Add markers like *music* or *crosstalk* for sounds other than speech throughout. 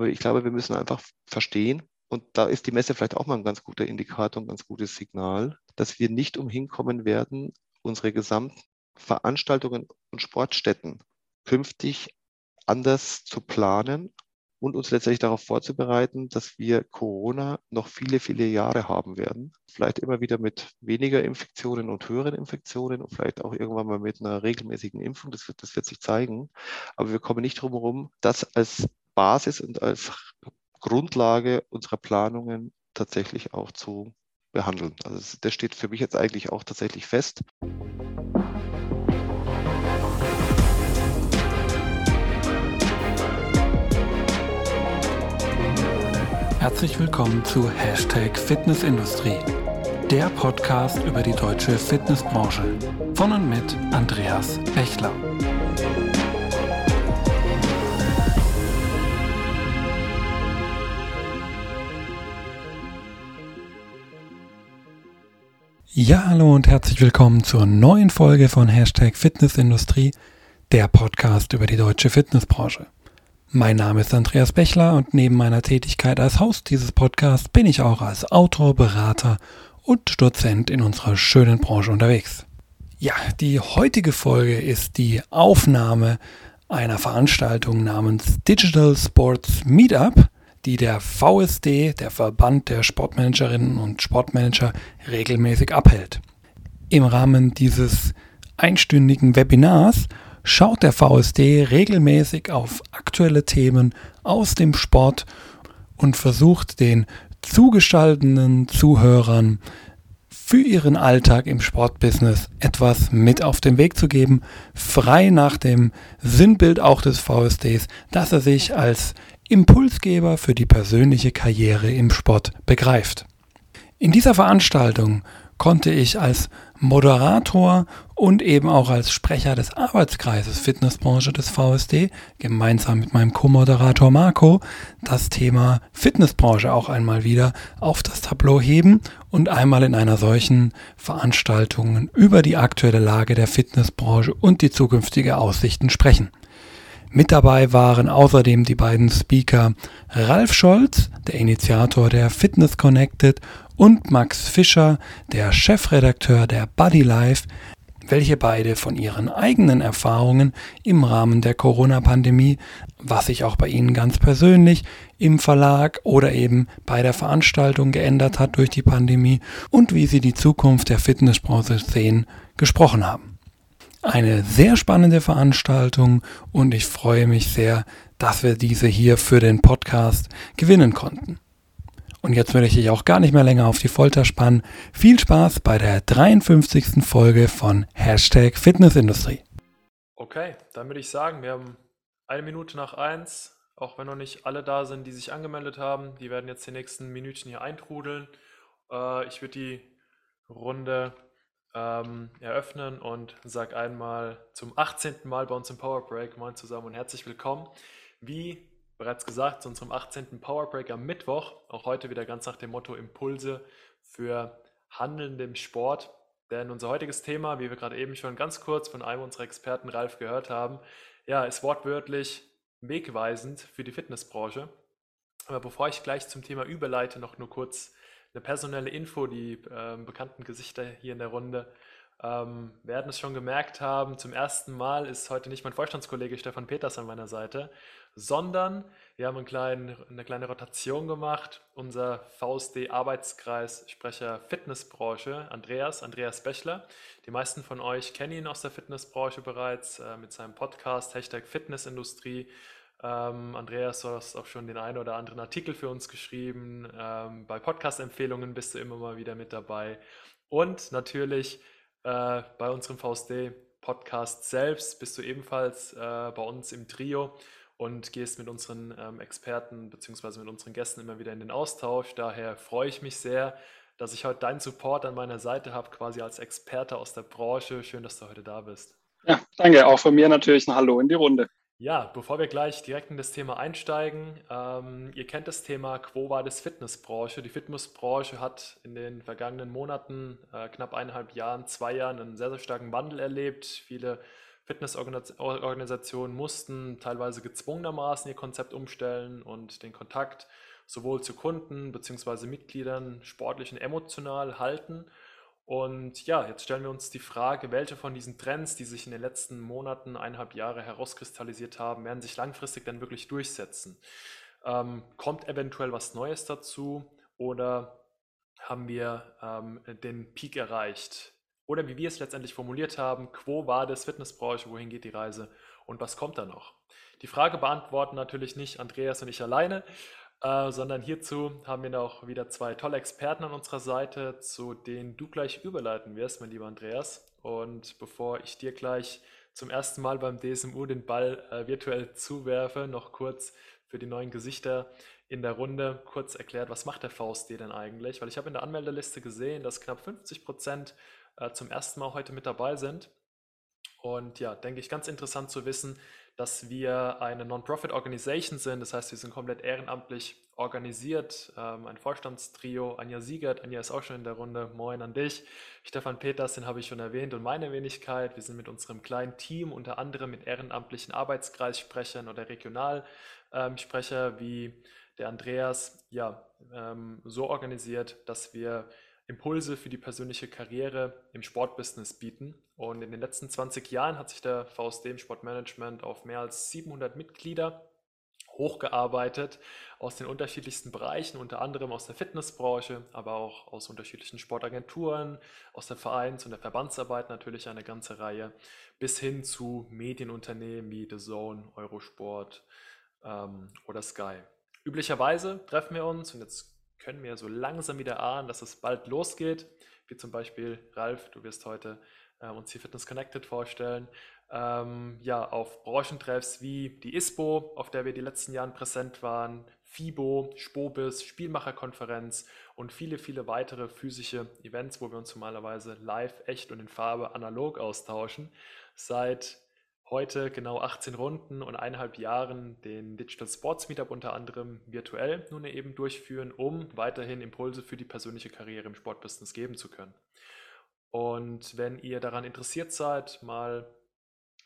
Aber ich glaube, wir müssen einfach verstehen, und da ist die Messe vielleicht auch mal ein ganz guter Indikator, ein ganz gutes Signal, dass wir nicht umhin kommen werden, unsere gesamten Veranstaltungen und Sportstätten künftig anders zu planen und uns letztendlich darauf vorzubereiten, dass wir Corona noch viele, viele Jahre haben werden. Vielleicht immer wieder mit weniger Infektionen und höheren Infektionen und vielleicht auch irgendwann mal mit einer regelmäßigen Impfung. Das wird, das wird sich zeigen. Aber wir kommen nicht drum herum, das als Basis und als Grundlage unserer Planungen tatsächlich auch zu behandeln. Also das steht für mich jetzt eigentlich auch tatsächlich fest. Herzlich willkommen zu Hashtag Fitnessindustrie, der Podcast über die deutsche Fitnessbranche von und mit Andreas Bechler. Ja, hallo und herzlich willkommen zur neuen Folge von Hashtag Fitnessindustrie, der Podcast über die deutsche Fitnessbranche. Mein Name ist Andreas Bechler und neben meiner Tätigkeit als Host dieses Podcasts bin ich auch als Autor, Berater und Dozent in unserer schönen Branche unterwegs. Ja, die heutige Folge ist die Aufnahme einer Veranstaltung namens Digital Sports Meetup, die der VSD, der Verband der Sportmanagerinnen und Sportmanager, regelmäßig abhält. Im Rahmen dieses einstündigen Webinars schaut der VSD regelmäßig auf aktuelle Themen aus dem Sport und versucht den zugestaltenden Zuhörern für ihren Alltag im Sportbusiness etwas mit auf den Weg zu geben, frei nach dem Sinnbild auch des VSDs, dass er sich als Impulsgeber für die persönliche Karriere im Sport begreift. In dieser Veranstaltung konnte ich als Moderator und eben auch als Sprecher des Arbeitskreises Fitnessbranche des VSD gemeinsam mit meinem Co-Moderator Marco das Thema Fitnessbranche auch einmal wieder auf das Tableau heben und einmal in einer solchen Veranstaltung über die aktuelle Lage der Fitnessbranche und die zukünftige Aussichten sprechen. Mit dabei waren außerdem die beiden Speaker Ralf Scholz, der Initiator der Fitness Connected und Max Fischer, der Chefredakteur der Body Life, welche beide von ihren eigenen Erfahrungen im Rahmen der Corona-Pandemie, was sich auch bei ihnen ganz persönlich im Verlag oder eben bei der Veranstaltung geändert hat durch die Pandemie und wie sie die Zukunft der Fitnessbranche sehen, gesprochen haben. Eine sehr spannende Veranstaltung und ich freue mich sehr, dass wir diese hier für den Podcast gewinnen konnten. Und jetzt will ich dich auch gar nicht mehr länger auf die Folter spannen. Viel Spaß bei der 53. Folge von Hashtag Fitnessindustrie. Okay, dann würde ich sagen, wir haben eine Minute nach eins, auch wenn noch nicht alle da sind, die sich angemeldet haben. Die werden jetzt die nächsten Minütchen hier eintrudeln. Äh, ich würde die Runde ähm, eröffnen und sage einmal zum 18. Mal bei uns im Power Break, moin zusammen und herzlich willkommen. Wie bereits gesagt, zu unserem 18. Powerbreak am Mittwoch. Auch heute wieder ganz nach dem Motto Impulse für Handelnde im Sport. Denn unser heutiges Thema, wie wir gerade eben schon ganz kurz von einem unserer Experten Ralf gehört haben, ja, ist wortwörtlich wegweisend für die Fitnessbranche. Aber bevor ich gleich zum Thema überleite, noch nur kurz eine personelle Info. Die äh, bekannten Gesichter hier in der Runde ähm, werden es schon gemerkt haben. Zum ersten Mal ist heute nicht mein Vorstandskollege Stefan Peters an meiner Seite, sondern wir haben einen kleinen, eine kleine Rotation gemacht. Unser VSD-Arbeitskreis Sprecher Fitnessbranche, Andreas, Andreas Bechler. Die meisten von euch kennen ihn aus der Fitnessbranche bereits äh, mit seinem Podcast Hashtag Fitnessindustrie. Ähm, Andreas, du hast auch schon den einen oder anderen Artikel für uns geschrieben. Ähm, bei Podcast-Empfehlungen bist du immer mal wieder mit dabei. Und natürlich äh, bei unserem VSD-Podcast selbst bist du ebenfalls äh, bei uns im Trio und gehst mit unseren ähm, Experten bzw. mit unseren Gästen immer wieder in den Austausch. Daher freue ich mich sehr, dass ich heute deinen Support an meiner Seite habe, quasi als Experte aus der Branche. Schön, dass du heute da bist. Ja, danke. Auch von mir natürlich ein Hallo in die Runde. Ja, bevor wir gleich direkt in das Thema einsteigen, ähm, ihr kennt das Thema Quo Vadis Fitnessbranche. Die Fitnessbranche hat in den vergangenen Monaten, äh, knapp eineinhalb Jahren, zwei Jahren einen sehr, sehr starken Wandel erlebt. Viele Fitnessorganisationen mussten teilweise gezwungenermaßen ihr Konzept umstellen und den Kontakt sowohl zu Kunden bzw. Mitgliedern sportlich und emotional halten. Und ja, jetzt stellen wir uns die Frage, welche von diesen Trends, die sich in den letzten Monaten, eineinhalb Jahre herauskristallisiert haben, werden sich langfristig dann wirklich durchsetzen? Ähm, kommt eventuell was Neues dazu oder haben wir ähm, den Peak erreicht? Oder wie wir es letztendlich formuliert haben, quo war das Fitnessbranche, wohin geht die Reise und was kommt da noch? Die Frage beantworten natürlich nicht Andreas und ich alleine, äh, sondern hierzu haben wir noch wieder zwei tolle Experten an unserer Seite, zu denen du gleich überleiten wirst, mein lieber Andreas. Und bevor ich dir gleich zum ersten Mal beim DSMU den Ball äh, virtuell zuwerfe, noch kurz für die neuen Gesichter in der Runde kurz erklärt, was macht der VSD denn eigentlich? Weil ich habe in der Anmeldeliste gesehen, dass knapp 50 Prozent äh, zum ersten Mal heute mit dabei sind. Und ja, denke ich, ganz interessant zu wissen, dass wir eine Non-Profit-Organisation sind. Das heißt, wir sind komplett ehrenamtlich organisiert. Ähm, ein Vorstandstrio, Anja Siegert, Anja ist auch schon in der Runde. Moin an dich. Stefan Peters, den habe ich schon erwähnt und meine Wenigkeit. Wir sind mit unserem kleinen Team, unter anderem mit ehrenamtlichen Arbeitskreissprechern oder Regionalsprecher ähm, wie der Andreas, ja, ähm, so organisiert, dass wir Impulse für die persönliche Karriere im Sportbusiness bieten. Und in den letzten 20 Jahren hat sich der VSD im Sportmanagement auf mehr als 700 Mitglieder hochgearbeitet aus den unterschiedlichsten Bereichen, unter anderem aus der Fitnessbranche, aber auch aus unterschiedlichen Sportagenturen, aus der Vereins- und der Verbandsarbeit natürlich eine ganze Reihe, bis hin zu Medienunternehmen wie The Zone, Eurosport ähm, oder Sky. Üblicherweise treffen wir uns, und jetzt können wir so langsam wieder ahnen, dass es bald losgeht. Wie zum Beispiel, Ralf, du wirst heute äh, uns hier Fitness Connected vorstellen. Ähm, ja, auf Branchentreffs wie die ISPO, auf der wir die letzten Jahren präsent waren, FIBO, Spobis, Spielmacherkonferenz und viele, viele weitere physische Events, wo wir uns normalerweise live, echt und in Farbe analog austauschen. Seit heute genau 18 Runden und eineinhalb Jahren den Digital Sports Meetup unter anderem virtuell nun eben durchführen, um weiterhin Impulse für die persönliche Karriere im Sportbusiness geben zu können. Und wenn ihr daran interessiert seid, mal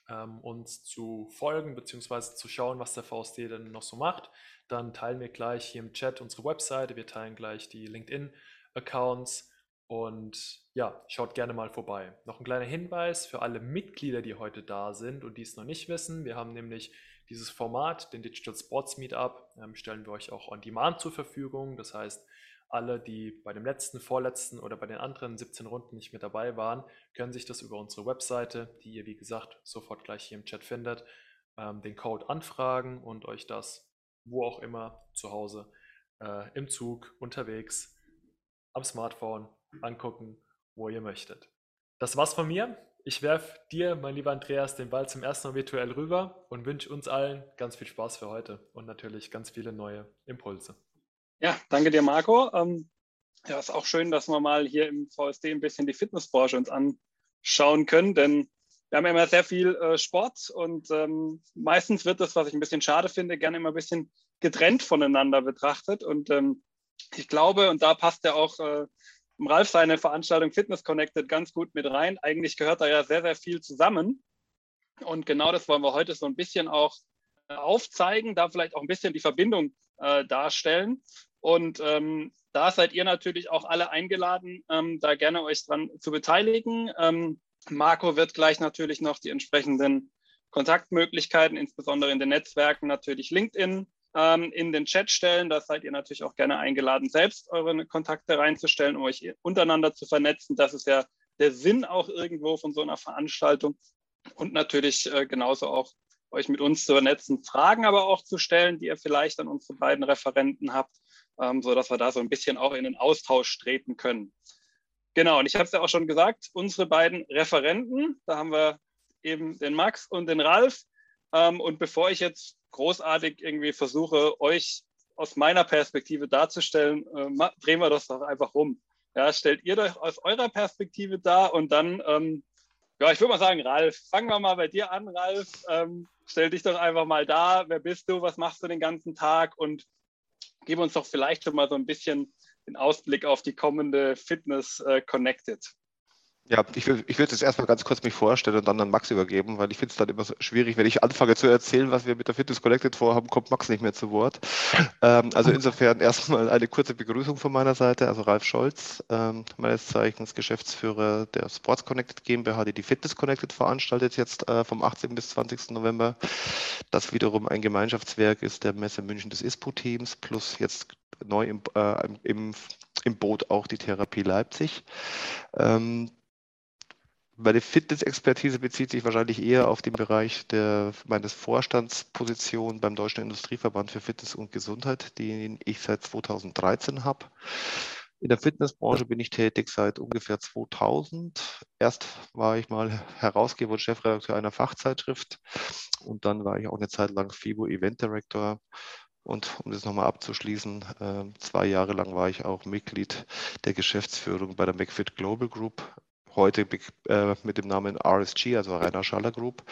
ähm, uns zu folgen bzw. zu schauen, was der VSD denn noch so macht, dann teilen wir gleich hier im Chat unsere Webseite, wir teilen gleich die LinkedIn-Accounts und ja, schaut gerne mal vorbei. Noch ein kleiner Hinweis für alle Mitglieder, die heute da sind und die es noch nicht wissen. Wir haben nämlich dieses Format, den Digital Sports Meetup, ähm, stellen wir euch auch on demand zur Verfügung. Das heißt, alle, die bei dem letzten, vorletzten oder bei den anderen 17 Runden nicht mit dabei waren, können sich das über unsere Webseite, die ihr wie gesagt sofort gleich hier im Chat findet, ähm, den Code anfragen und euch das wo auch immer zu Hause, äh, im Zug, unterwegs, am Smartphone angucken, wo ihr möchtet. Das war's von mir. Ich werfe dir, mein lieber Andreas, den Ball zum ersten Mal virtuell rüber und wünsche uns allen ganz viel Spaß für heute und natürlich ganz viele neue Impulse. Ja, danke dir, Marco. Ähm, ja, ist auch schön, dass wir mal hier im VSD ein bisschen die Fitnessbranche uns anschauen können, denn wir haben ja immer sehr viel äh, Sport und ähm, meistens wird das, was ich ein bisschen schade finde, gerne immer ein bisschen getrennt voneinander betrachtet. Und ähm, ich glaube, und da passt ja auch äh, Ralf seine Veranstaltung Fitness Connected ganz gut mit rein. Eigentlich gehört da ja sehr, sehr viel zusammen. Und genau das wollen wir heute so ein bisschen auch äh, aufzeigen, da vielleicht auch ein bisschen die Verbindung äh, darstellen. Und ähm, da seid ihr natürlich auch alle eingeladen, ähm, da gerne euch dran zu beteiligen. Ähm, Marco wird gleich natürlich noch die entsprechenden Kontaktmöglichkeiten, insbesondere in den Netzwerken, natürlich LinkedIn, ähm, in den Chat stellen. Da seid ihr natürlich auch gerne eingeladen, selbst eure Kontakte reinzustellen, um euch untereinander zu vernetzen. Das ist ja der Sinn auch irgendwo von so einer Veranstaltung. Und natürlich äh, genauso auch euch mit uns zu vernetzen, Fragen aber auch zu stellen, die ihr vielleicht an unsere beiden Referenten habt, ähm, sodass wir da so ein bisschen auch in den Austausch treten können. Genau, und ich habe es ja auch schon gesagt, unsere beiden Referenten, da haben wir eben den Max und den Ralf. Ähm, und bevor ich jetzt großartig irgendwie versuche, euch aus meiner Perspektive darzustellen, äh, drehen wir das doch einfach rum. Ja, stellt ihr euch aus eurer Perspektive dar und dann, ähm, ja, ich würde mal sagen, Ralf, fangen wir mal bei dir an, Ralf. Ähm, stell dich doch einfach mal da. Wer bist du? Was machst du den ganzen Tag? Und gib uns doch vielleicht schon mal so ein bisschen den Ausblick auf die kommende Fitness äh, Connected. Ja, ich will, ich will jetzt erstmal ganz kurz mich vorstellen und dann an Max übergeben, weil ich finde es dann immer so schwierig, wenn ich anfange zu erzählen, was wir mit der Fitness Connected vorhaben, kommt Max nicht mehr zu Wort. Ähm, also insofern erstmal eine kurze Begrüßung von meiner Seite. Also Ralf Scholz, ähm, meines Zeichens Geschäftsführer der Sports Connected GmbH, die die Fitness Connected veranstaltet jetzt äh, vom 18. bis 20. November. Das wiederum ein Gemeinschaftswerk ist der Messe München des ISPO-Teams plus jetzt neu im, äh, im, im Boot auch die Therapie Leipzig. Ähm, meine Fitness-Expertise bezieht sich wahrscheinlich eher auf den Bereich der, meines Vorstandsposition beim Deutschen Industrieverband für Fitness und Gesundheit, den ich seit 2013 habe. In der Fitnessbranche bin ich tätig seit ungefähr 2000. Erst war ich mal Herausgeber und Chefredakteur einer Fachzeitschrift und dann war ich auch eine Zeit lang FIBO Event Director. Und um das nochmal abzuschließen, äh, zwei Jahre lang war ich auch Mitglied der Geschäftsführung bei der McFit Global Group, heute äh, mit dem Namen RSG, also Rainer Schaller Group,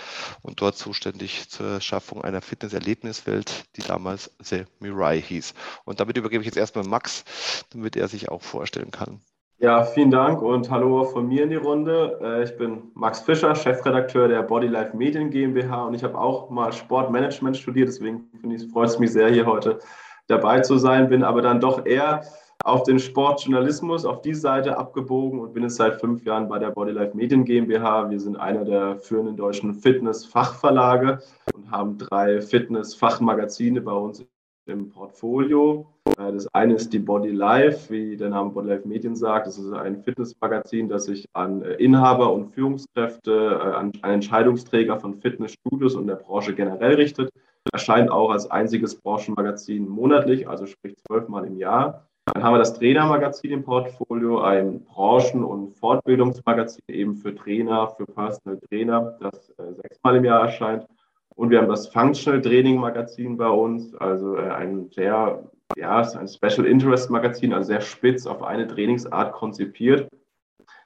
und dort zuständig zur Schaffung einer Fitness-Erlebniswelt, die damals The Mirai hieß. Und damit übergebe ich jetzt erstmal Max, damit er sich auch vorstellen kann. Ja, vielen Dank und hallo von mir in die Runde. Äh, ich bin Max Fischer, Chefredakteur der Bodylife Medien GmbH und ich habe auch mal Sportmanagement studiert, deswegen freut es mich sehr, hier heute dabei zu sein, bin aber dann doch eher auf den Sportjournalismus, auf die Seite abgebogen und bin jetzt seit fünf Jahren bei der Bodylife Medien GmbH. Wir sind einer der führenden deutschen Fitness-Fachverlage und haben drei Fitness-Fachmagazine bei uns im Portfolio. Äh, das eine ist die Body Life, wie der Name Body Life Medien sagt. Das ist ein Fitnessmagazin, das sich an äh, Inhaber und Führungskräfte, äh, an Entscheidungsträger von Fitnessstudios und der Branche generell richtet. Erscheint auch als einziges Branchenmagazin monatlich, also sprich zwölfmal im Jahr. Dann haben wir das Trainermagazin im Portfolio, ein Branchen- und Fortbildungsmagazin eben für Trainer, für Personal Trainer, das äh, sechsmal im Jahr erscheint. Und wir haben das Functional Training Magazin bei uns, also äh, ein sehr, ja, ein Special Interest Magazin, also sehr spitz auf eine Trainingsart konzipiert.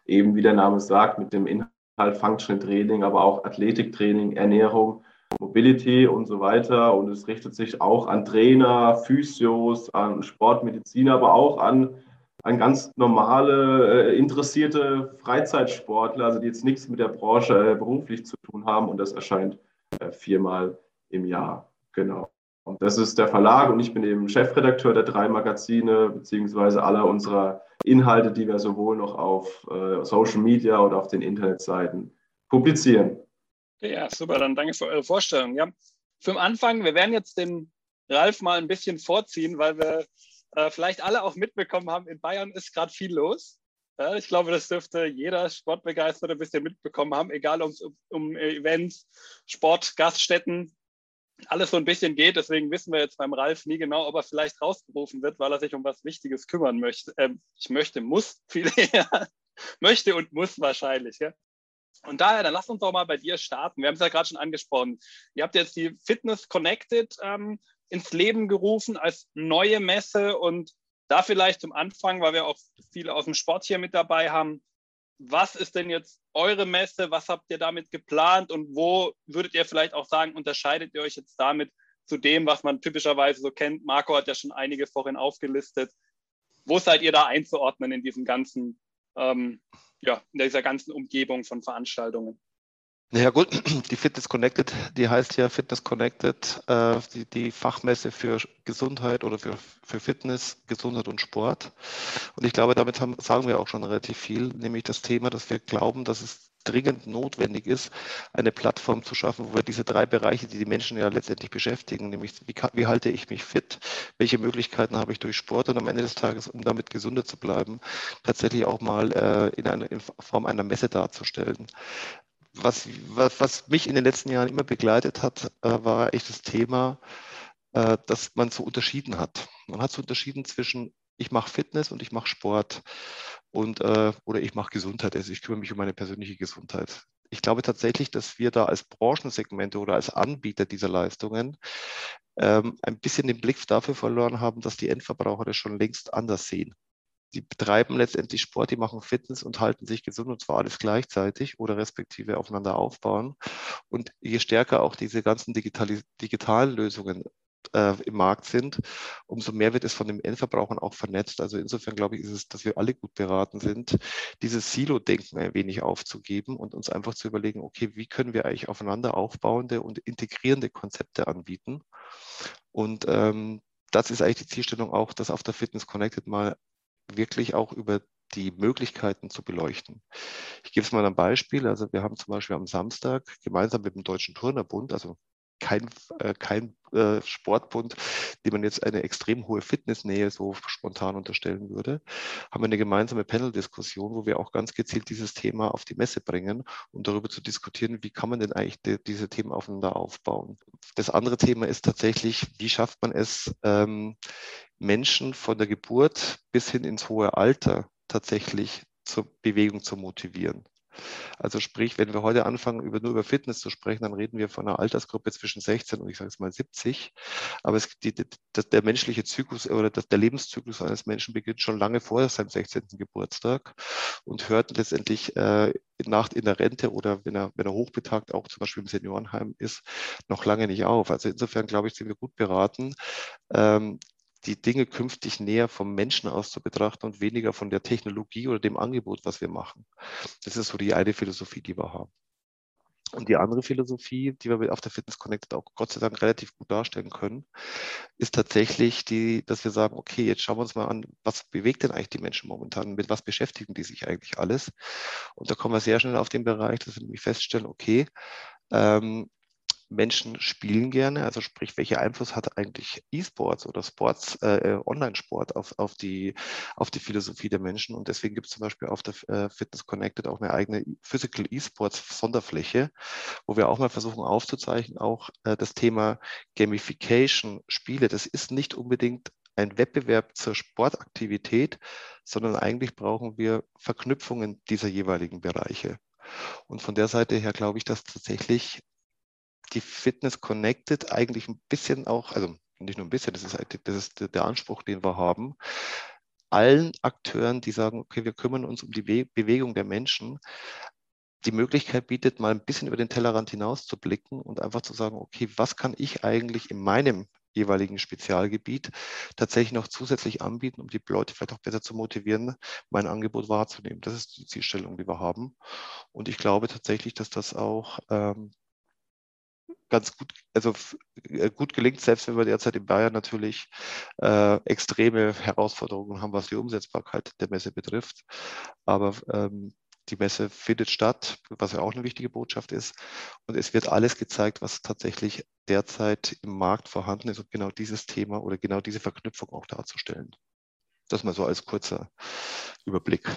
Eben wie der Name sagt, mit dem Inhalt Functional Training, aber auch Athletiktraining, Ernährung Mobility und so weiter. Und es richtet sich auch an Trainer, Physios, an Sportmediziner, aber auch an, an ganz normale, äh, interessierte Freizeitsportler, also die jetzt nichts mit der Branche äh, beruflich zu tun haben. Und das erscheint äh, viermal im Jahr. Genau. Und das ist der Verlag und ich bin eben Chefredakteur der drei Magazine, beziehungsweise aller unserer Inhalte, die wir sowohl noch auf äh, Social Media oder auf den Internetseiten publizieren. Ja, super, dann danke für eure Vorstellung. Ja, für den Anfang, wir werden jetzt den Ralf mal ein bisschen vorziehen, weil wir äh, vielleicht alle auch mitbekommen haben, in Bayern ist gerade viel los. Ja, ich glaube, das dürfte jeder Sportbegeisterte ein bisschen mitbekommen haben, egal ob es um, um Events, Sport, Gaststätten, alles so ein bisschen geht. Deswegen wissen wir jetzt beim Ralf nie genau, ob er vielleicht rausgerufen wird, weil er sich um was Wichtiges kümmern möchte. Ähm, ich möchte, muss viel *laughs* eher. möchte und muss wahrscheinlich. Ja? Und daher, dann lass uns doch mal bei dir starten. Wir haben es ja gerade schon angesprochen. Ihr habt jetzt die Fitness Connected ähm, ins Leben gerufen als neue Messe und da vielleicht zum Anfang, weil wir auch viele aus dem Sport hier mit dabei haben. Was ist denn jetzt eure Messe? Was habt ihr damit geplant und wo würdet ihr vielleicht auch sagen, unterscheidet ihr euch jetzt damit zu dem, was man typischerweise so kennt? Marco hat ja schon einige vorhin aufgelistet. Wo seid ihr da einzuordnen in diesem ganzen ähm, ja, in dieser ganzen Umgebung von Veranstaltungen. Ja gut, *clears throat* die Fitness Connected, die heißt ja Fitness Connected, äh, die, die, Fachmesse für Gesundheit oder für, für Fitness, Gesundheit und Sport. Und ich glaube, damit haben, sagen wir auch schon relativ viel, nämlich das Thema, dass wir glauben, dass es dringend notwendig ist, eine Plattform zu schaffen, wo wir diese drei Bereiche, die die Menschen ja letztendlich beschäftigen, nämlich wie, wie halte ich mich fit, welche Möglichkeiten habe ich durch Sport und am Ende des Tages, um damit gesünder zu bleiben, tatsächlich auch mal äh, in, eine, in Form einer Messe darzustellen. Was, was, was mich in den letzten Jahren immer begleitet hat, äh, war echt das Thema, äh, dass man so unterschieden hat. Man hat so unterschieden zwischen ich mache Fitness und ich mache Sport und äh, oder ich mache Gesundheit, also ich kümmere mich um meine persönliche Gesundheit. Ich glaube tatsächlich, dass wir da als Branchensegmente oder als Anbieter dieser Leistungen ähm, ein bisschen den Blick dafür verloren haben, dass die Endverbraucher das schon längst anders sehen. Die betreiben letztendlich Sport, die machen Fitness und halten sich gesund und zwar alles gleichzeitig oder respektive aufeinander aufbauen. Und je stärker auch diese ganzen digitalen Lösungen äh, im Markt sind, umso mehr wird es von den Endverbrauchern auch vernetzt. Also insofern glaube ich, ist es, dass wir alle gut beraten sind, dieses Silo-Denken ein wenig aufzugeben und uns einfach zu überlegen, okay, wie können wir eigentlich aufeinander aufbauende und integrierende Konzepte anbieten? Und ähm, das ist eigentlich die Zielstellung auch, das auf der Fitness Connected mal wirklich auch über die Möglichkeiten zu beleuchten. Ich gebe es mal ein Beispiel. Also wir haben zum Beispiel am Samstag gemeinsam mit dem Deutschen Turnerbund, also kein, äh, kein äh, Sportbund, dem man jetzt eine extrem hohe Fitnessnähe so spontan unterstellen würde, haben wir eine gemeinsame Panel-Diskussion, wo wir auch ganz gezielt dieses Thema auf die Messe bringen, um darüber zu diskutieren, wie kann man denn eigentlich die, diese Themen aufeinander aufbauen. Das andere Thema ist tatsächlich, wie schafft man es, ähm, Menschen von der Geburt bis hin ins hohe Alter tatsächlich zur Bewegung zu motivieren. Also sprich, wenn wir heute anfangen, über, nur über Fitness zu sprechen, dann reden wir von einer Altersgruppe zwischen 16 und ich sage es mal 70. Aber es, die, die, der menschliche Zyklus oder der Lebenszyklus eines Menschen beginnt schon lange vor seinem 16. Geburtstag und hört letztendlich äh, nach, in der Rente oder wenn er, wenn er hochbetagt auch zum Beispiel im Seniorenheim ist, noch lange nicht auf. Also insofern glaube ich, sind wir gut beraten, ähm, die Dinge künftig näher vom Menschen aus zu betrachten und weniger von der Technologie oder dem Angebot, was wir machen. Das ist so die eine Philosophie, die wir haben. Und die andere Philosophie, die wir auf der Fitness Connected auch Gott sei Dank relativ gut darstellen können, ist tatsächlich die, dass wir sagen, okay, jetzt schauen wir uns mal an, was bewegt denn eigentlich die Menschen momentan, mit was beschäftigen die sich eigentlich alles? Und da kommen wir sehr schnell auf den Bereich, dass wir nämlich feststellen, okay, ähm, Menschen spielen gerne, also sprich, welcher Einfluss hat eigentlich E-Sports oder Sports, äh, äh, Online-Sport auf, auf, die, auf die Philosophie der Menschen. Und deswegen gibt es zum Beispiel auf der äh, Fitness Connected auch eine eigene Physical E-Sports Sonderfläche, wo wir auch mal versuchen aufzuzeichnen, auch äh, das Thema Gamification, Spiele, das ist nicht unbedingt ein Wettbewerb zur Sportaktivität, sondern eigentlich brauchen wir Verknüpfungen dieser jeweiligen Bereiche. Und von der Seite her glaube ich, dass tatsächlich die Fitness Connected eigentlich ein bisschen auch, also nicht nur ein bisschen, das ist, das ist der Anspruch, den wir haben, allen Akteuren, die sagen, okay, wir kümmern uns um die Bewegung der Menschen, die Möglichkeit bietet, mal ein bisschen über den Tellerrand hinaus zu blicken und einfach zu sagen, okay, was kann ich eigentlich in meinem jeweiligen Spezialgebiet tatsächlich noch zusätzlich anbieten, um die Leute vielleicht auch besser zu motivieren, mein Angebot wahrzunehmen. Das ist die Zielstellung, die wir haben. Und ich glaube tatsächlich, dass das auch ähm, ganz gut, also äh, gut gelingt, selbst wenn wir derzeit in Bayern natürlich äh, extreme Herausforderungen haben, was die Umsetzbarkeit der Messe betrifft. Aber ähm, die Messe findet statt, was ja auch eine wichtige Botschaft ist. Und es wird alles gezeigt, was tatsächlich derzeit im Markt vorhanden ist, um genau dieses Thema oder genau diese Verknüpfung auch darzustellen. Das mal so als kurzer Überblick.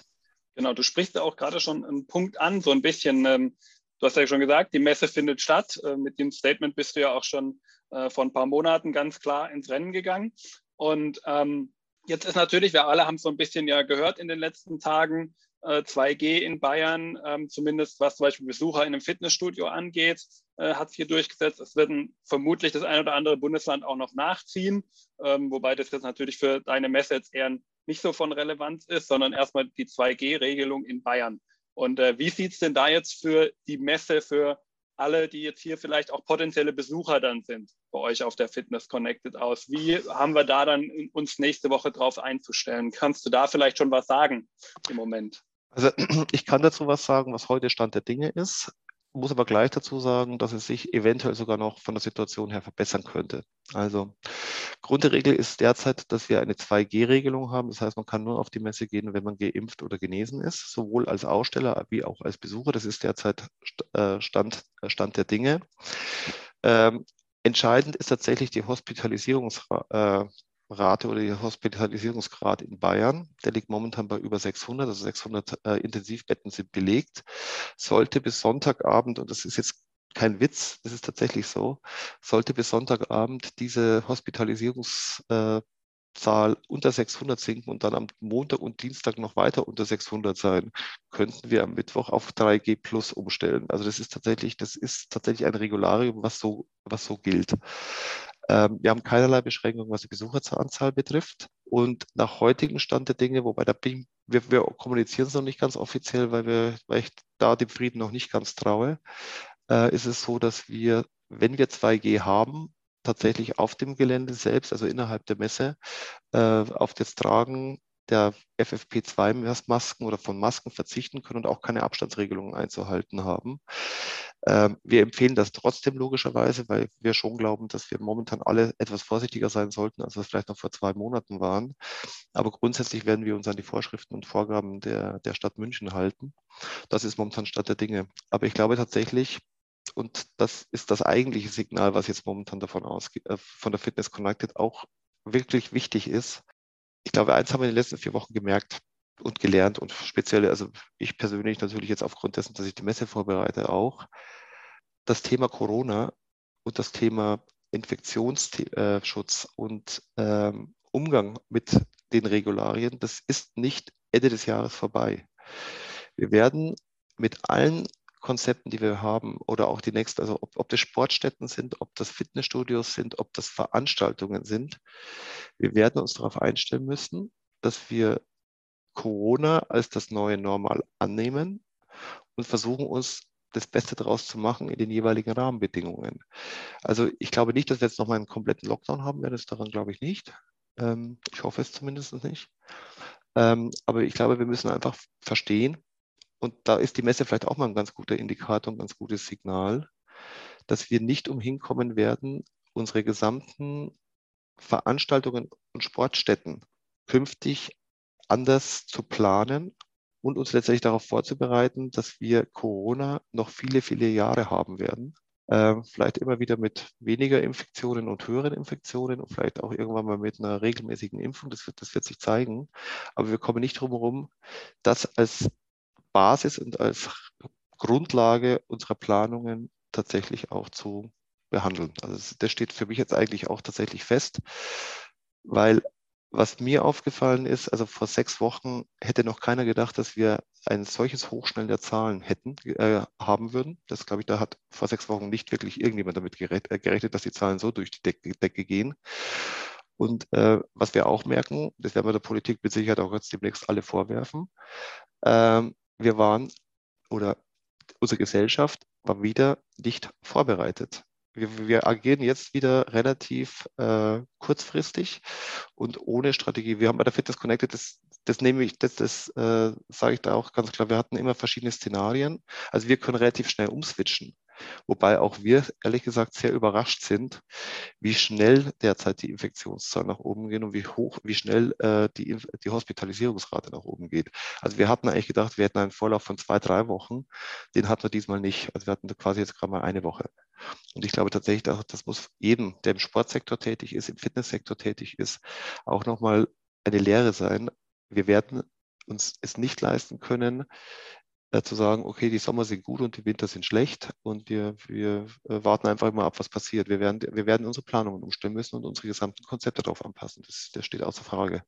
Genau, du sprichst ja auch gerade schon einen Punkt an, so ein bisschen. Ähm, Du hast ja schon gesagt, die Messe findet statt. Äh, mit dem Statement bist du ja auch schon äh, vor ein paar Monaten ganz klar ins Rennen gegangen. Und ähm, jetzt ist natürlich, wir alle haben es so ein bisschen ja gehört in den letzten Tagen, 2G äh, in Bayern, ähm, zumindest was zum Beispiel Besucher in einem Fitnessstudio angeht, hat sich hier durchgesetzt. Es wird vermutlich das ein oder andere Bundesland auch noch nachziehen, ähm, wobei das jetzt natürlich für deine Messe jetzt eher nicht so von Relevanz ist, sondern erstmal die 2G-Regelung in Bayern. Und äh, wie sieht es denn da jetzt für die Messe, für alle, die jetzt hier vielleicht auch potenzielle Besucher dann sind bei euch auf der Fitness Connected aus? Wie haben wir da dann uns nächste Woche drauf einzustellen? Kannst du da vielleicht schon was sagen im Moment? Also *clears throat* ich kann dazu was sagen, was heute Stand der Dinge ist muss aber gleich dazu sagen, dass es sich eventuell sogar noch von der Situation her verbessern könnte. Also Grundregel ist derzeit, dass wir eine 2G-Regelung haben. Das heißt, man kann nur auf die Messe gehen, wenn man geimpft oder genesen ist, sowohl als Aussteller wie auch als Besucher. Das ist derzeit äh, Stand, äh, Stand der Dinge. Ähm, entscheidend ist tatsächlich die Hospitalisierungsrate äh, Rate oder der Hospitalisierungsgrad in Bayern. Der liegt momentan bei über 600, also 600 äh, Intensivbetten sind belegt. Sollte bis Sonntagabend, und das ist jetzt kein Witz, das ist tatsächlich so, sollte bis Sonntagabend diese Hospitalisierungszahl äh, unter 600 sinken und dann am Montag und Dienstag noch weiter unter 600 sein, könnten wir am Mittwoch auf 3G Plus umstellen. Also das ist tatsächlich, das ist tatsächlich ein Regularium, was so, was so gilt. Ähm, wir haben keinerlei Beschränkungen, was die Besucheranzahl betrifft. Und nach heutigem Stand der Dinge, wobei da bin, wir, wir kommunizieren es noch nicht ganz offiziell, weil, wir, weil ich da dem Frieden noch nicht ganz traue, äh, ist es so, dass wir, wenn wir 2G haben, tatsächlich auf dem Gelände selbst, also innerhalb der Messe, äh, auf das Tragen der FFP2-Masken oder von Masken verzichten können und auch keine Abstandsregelungen einzuhalten haben. Ähm, wir empfehlen das trotzdem logischerweise, weil wir schon glauben, dass wir momentan alle etwas vorsichtiger sein sollten, als wir vielleicht noch vor zwei Monaten waren. Aber grundsätzlich werden wir uns an die Vorschriften und Vorgaben der, der Stadt München halten. Das ist momentan Stadt der Dinge. Aber ich glaube tatsächlich, und das ist das eigentliche Signal, was jetzt momentan davon ausgeht, äh, von der Fitness Connected auch wirklich wichtig ist. Ich glaube, eins haben wir in den letzten vier Wochen gemerkt und gelernt und speziell, also ich persönlich natürlich jetzt aufgrund dessen, dass ich die Messe vorbereite, auch das Thema Corona und das Thema Infektionsschutz und ähm, Umgang mit den Regularien, das ist nicht Ende des Jahres vorbei. Wir werden mit allen Konzepten, die wir haben, oder auch die nächsten, also ob, ob das Sportstätten sind, ob das Fitnessstudios sind, ob das Veranstaltungen sind, wir werden uns darauf einstellen müssen, dass wir Corona als das neue Normal annehmen und versuchen uns das Beste daraus zu machen in den jeweiligen Rahmenbedingungen. Also ich glaube nicht, dass wir jetzt nochmal einen kompletten Lockdown haben werden. Das daran glaube ich nicht. Ähm, ich hoffe es zumindest nicht. Ähm, aber ich glaube, wir müssen einfach verstehen, und da ist die Messe vielleicht auch mal ein ganz guter Indikator, ein ganz gutes Signal, dass wir nicht umhin kommen werden, unsere gesamten Veranstaltungen und Sportstätten künftig anders zu planen und uns letztendlich darauf vorzubereiten, dass wir Corona noch viele, viele Jahre haben werden. Äh, vielleicht immer wieder mit weniger Infektionen und höheren Infektionen und vielleicht auch irgendwann mal mit einer regelmäßigen Impfung. Das wird, das wird sich zeigen. Aber wir kommen nicht drum herum, das als Basis und als Grundlage unserer Planungen tatsächlich auch zu behandeln. Also das steht für mich jetzt eigentlich auch tatsächlich fest, weil was mir aufgefallen ist, also vor sechs Wochen hätte noch keiner gedacht, dass wir ein solches Hochschnellen der Zahlen hätten, äh, haben würden. Das glaube ich, da hat vor sechs Wochen nicht wirklich irgendjemand damit gerechnet, äh, gerechnet dass die Zahlen so durch die Decke, Decke gehen. Und äh, was wir auch merken, das werden wir der Politik mit Sicherheit auch jetzt demnächst alle vorwerfen, ähm, wir waren oder unsere Gesellschaft war wieder nicht vorbereitet. Wir, wir agieren jetzt wieder relativ äh, kurzfristig und ohne Strategie. Wir haben bei der Fitness Connected, das, das nehme ich, das, das äh, sage ich da auch ganz klar, wir hatten immer verschiedene Szenarien. Also wir können relativ schnell umswitchen. Wobei auch wir ehrlich gesagt sehr überrascht sind, wie schnell derzeit die Infektionszahlen nach oben gehen und wie hoch, wie schnell äh, die, die Hospitalisierungsrate nach oben geht. Also wir hatten eigentlich gedacht, wir hätten einen Vorlauf von zwei, drei Wochen. Den hatten wir diesmal nicht. Also wir hatten quasi jetzt gerade mal eine Woche. Und ich glaube tatsächlich, das muss jedem, der im Sportsektor tätig ist, im Fitnesssektor tätig ist, auch nochmal eine Lehre sein. Wir werden uns es nicht leisten können, äh, zu sagen, okay, die Sommer sind gut und die Winter sind schlecht und wir, wir äh, warten einfach mal ab, was passiert. Wir werden, wir werden unsere Planungen umstellen müssen und unsere gesamten Konzepte darauf anpassen. Das, das steht außer Frage.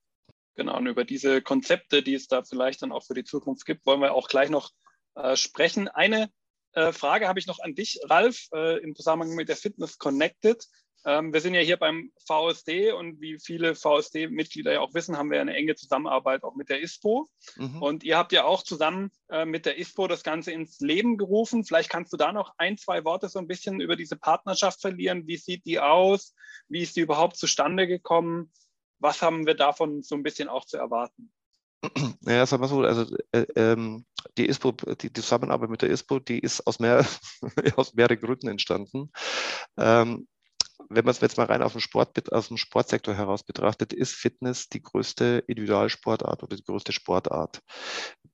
Genau, und über diese Konzepte, die es da vielleicht dann auch für die Zukunft gibt, wollen wir auch gleich noch äh, sprechen. Eine äh, Frage habe ich noch an dich, Ralf, äh, im Zusammenhang mit der Fitness Connected. Ähm, wir sind ja hier beim VSD und wie viele VSD-Mitglieder ja auch wissen, haben wir eine enge Zusammenarbeit auch mit der ISPO. Mhm. Und ihr habt ja auch zusammen äh, mit der ISPO das Ganze ins Leben gerufen. Vielleicht kannst du da noch ein, zwei Worte so ein bisschen über diese Partnerschaft verlieren. Wie sieht die aus? Wie ist die überhaupt zustande gekommen? Was haben wir davon so ein bisschen auch zu erwarten? *clears throat* Naja, sagen wir so, also äh, ähm, die ISPO, die Zusammenarbeit mit der ISPO, die ist aus, mehr, *laughs* aus mehreren Gründen entstanden. Ähm, wenn man es jetzt mal rein auf dem, Sport, aus dem Sportsektor heraus betrachtet, ist Fitness die größte Individualsportart oder die größte Sportart.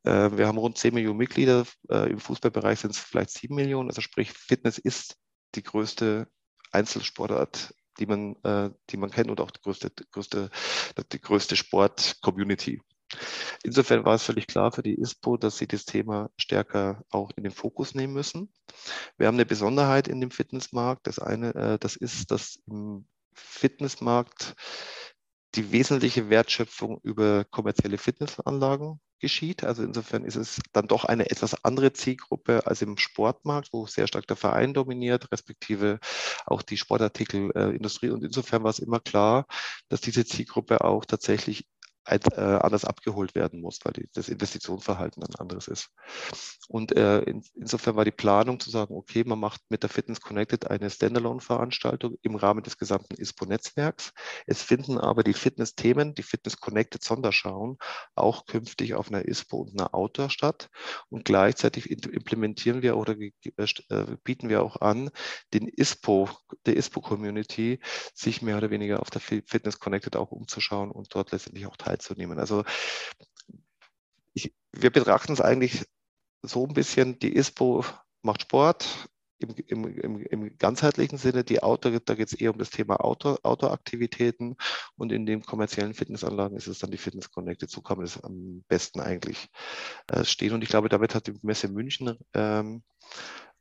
Äh, wir haben rund 10 Millionen Mitglieder, äh, im Fußballbereich sind es vielleicht 7 Millionen, also sprich Fitness ist die größte Einzelsportart, die man, äh, die man kennt und auch die größte, größte, die größte Sport-Community. Insofern war es völlig klar für die ISPO, dass sie das Thema stärker auch in den Fokus nehmen müssen. Wir haben eine Besonderheit in dem Fitnessmarkt. Das eine, äh, das ist, dass im Fitnessmarkt die wesentliche Wertschöpfung über kommerzielle Fitnessanlagen geschieht. Also insofern ist es dann doch eine etwas andere Zielgruppe als im Sportmarkt, wo sehr stark der Verein dominiert, respektive auch die Sportartikelindustrie. Und insofern war es immer klar, dass diese Zielgruppe auch tatsächlich äh, anders abgeholt werden muss, weil die, das Investitionsverhalten ein anderes ist. Und äh, in, insofern war die Planung zu sagen, okay, man macht mit der Fitness Connected eine Standalone-Veranstaltung im Rahmen des gesamten ISPO-Netzwerks. Es finden aber die Fitness-Themen, die Fitness Connected Sonderschauen auch künftig auf einer ISPO und einer Outdoor statt. Und gleichzeitig implementieren wir oder äh, äh, bieten wir auch an, den ISPO, der ISPO-Community, sich mehr oder weniger auf der Fitness Connected auch umzuschauen und dort letztendlich auch teilzunehmen. Also ich, wir betrachten es eigentlich so ein bisschen, die ISPO macht Sport, im, im, im, im ganzheitlichen Sinne, die Outdoor, da geht es eher um das Thema Outdoor, Outdoor-Aktivitäten und in den kommerziellen Fitnessanlagen ist es dann die Fitness Connected. So kann man das am besten eigentlich äh, stehen. Und ich glaube, damit hat die Messe München ähm,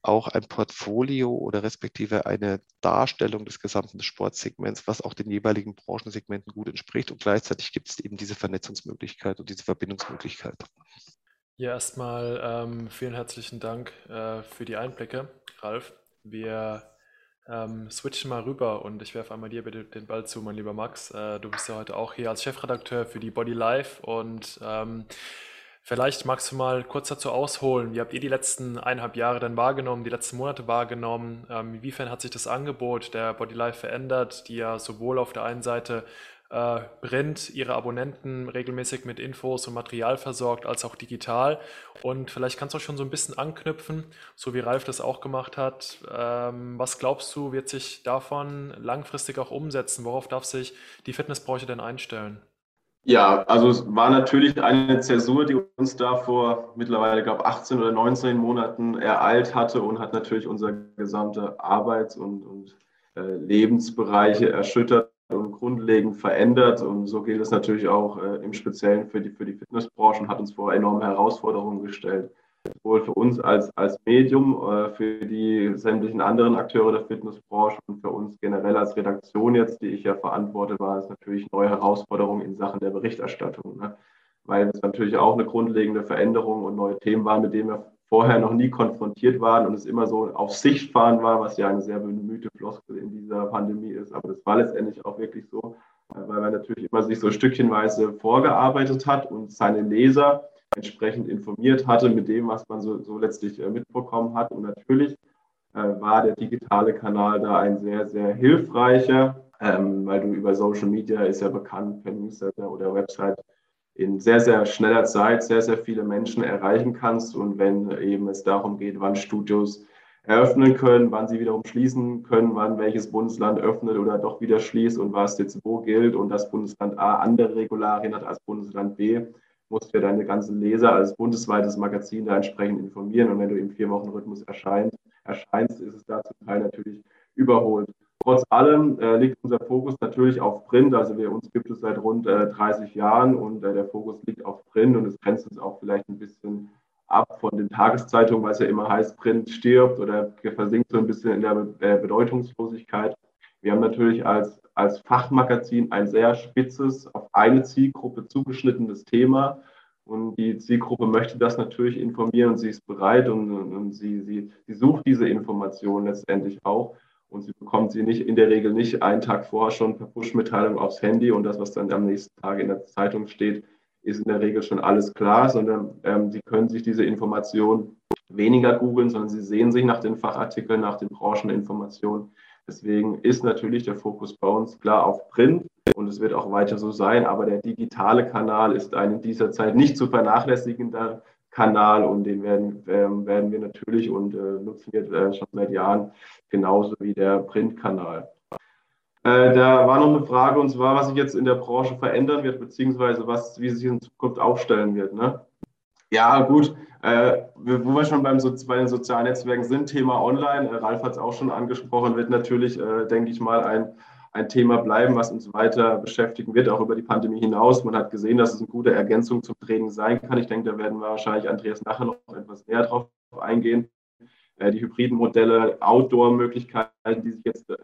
auch ein Portfolio oder respektive eine Darstellung des gesamten Sportsegments, was auch den jeweiligen Branchensegmenten gut entspricht. Und gleichzeitig gibt es eben diese Vernetzungsmöglichkeit und diese Verbindungsmöglichkeit. Ja, erstmal ähm, vielen herzlichen Dank äh, für die Einblicke, Ralf. Wir ähm, switchen mal rüber und ich werfe einmal dir bitte den Ball zu, mein lieber Max. Äh, du bist ja heute auch hier als Chefredakteur für die Body Life und ähm, Vielleicht magst du mal kurz dazu ausholen. Wie habt ihr die letzten eineinhalb Jahre denn wahrgenommen, die letzten Monate wahrgenommen? Ähm, inwiefern hat sich das Angebot der Bodylife verändert, die ja sowohl auf der einen Seite äh, Print ihre Abonnenten regelmäßig mit Infos und Material versorgt, als auch digital. Und vielleicht kannst du auch schon so ein bisschen anknüpfen, so wie Ralf das auch gemacht hat. Ähm, was glaubst du, wird sich davon langfristig auch umsetzen? Worauf darf sich die Fitnessbranche denn einstellen? Ja, also es war natürlich eine Zäsur, die uns da vor mittlerweile, glaube ich, 18 oder 19 Monaten ereilt hatte und hat natürlich unsere gesamte Arbeits- und, und äh, Lebensbereiche erschüttert und grundlegend verändert. Und so gilt es natürlich auch äh, im Speziellen für die, für die Fitnessbranche und hat uns vor enorme Herausforderungen gestellt sowohl für uns als, als Medium, äh, für die sämtlichen anderen Akteure der Fitnessbranche und für uns generell als Redaktion jetzt, die ich ja verantworte, war es natürlich neue Herausforderungen in Sachen der Berichterstattung, ne? weil es natürlich auch eine grundlegende Veränderung und neue Themen waren, mit denen wir vorher noch nie konfrontiert waren und es immer so auf Sicht fahren war, was ja eine sehr bemühte Floskel in dieser Pandemie ist. Aber das war letztendlich auch wirklich so, weil man natürlich immer sich so stückchenweise vorgearbeitet hat und seine Leser entsprechend informiert hatte mit dem, was man so, so letztlich äh, mitbekommen hat. Und natürlich äh, war der digitale Kanal da ein sehr, sehr hilfreicher, ähm, weil du über Social Media ist ja bekannt, per Newsletter oder Website in sehr, sehr schneller Zeit sehr, sehr viele Menschen erreichen kannst. Und wenn eben es darum geht, wann Studios eröffnen können, wann sie wiederum schließen können, wann welches Bundesland öffnet oder doch wieder schließt und was jetzt wo gilt und das Bundesland A andere Regularien hat als Bundesland B, musst du ja deine ganzen Leser als bundesweites Magazin da entsprechend informieren. Und wenn du im Vier-Wochen-Rhythmus erscheinst, erscheinst, ist es da zum Teil natürlich überholt. Trotz allem äh, liegt unser Fokus natürlich auf Print. Also wir, uns gibt es seit rund äh, 30 Jahren und äh, der Fokus liegt auf Print und es grenzt uns auch vielleicht ein bisschen ab von den Tageszeitungen, weil es ja immer heißt, Print stirbt oder versinkt so ein bisschen in der Be Bedeutungslosigkeit. Wir haben natürlich als als Fachmagazin ein sehr spitzes, auf eine Zielgruppe zugeschnittenes Thema. Und die Zielgruppe möchte das natürlich informieren und sie ist bereit und, und sie, sie, sie sucht diese Information letztendlich auch. Und sie bekommt sie nicht in der Regel nicht einen Tag vorher schon per Push-Mitteilung aufs Handy und das, was dann am nächsten Tag in der Zeitung steht, ist in der Regel schon alles klar, sondern ähm, sie können sich diese Information weniger googeln, sondern sie sehen sich nach den Fachartikeln, nach den Brancheninformationen Deswegen ist natürlich der Fokus bei uns klar auf Print und es wird auch weiter so sein. Aber der digitale Kanal ist ein in dieser Zeit nicht zu vernachlässigender Kanal und den werden, ähm, werden wir natürlich und äh, nutzen wir äh, schon seit Jahren genauso wie der Printkanal. Äh, da war noch eine Frage und zwar, was sich jetzt in der Branche verändern wird, beziehungsweise was, wie sich in Zukunft aufstellen wird. Ne? Ja, gut. Äh, wo wir schon beim bei den sozialen Netzwerken sind, Thema Online, äh, Ralf hat es auch schon angesprochen, wird natürlich, äh, denke ich mal, ein, ein Thema bleiben, was uns weiter beschäftigen wird, auch über die Pandemie hinaus. Man hat gesehen, dass es eine gute Ergänzung zum Training sein kann. Ich denke, da werden wir wahrscheinlich, Andreas, nachher noch etwas näher drauf eingehen. Äh, die hybriden Modelle, Outdoor-Möglichkeiten, die sich jetzt äh,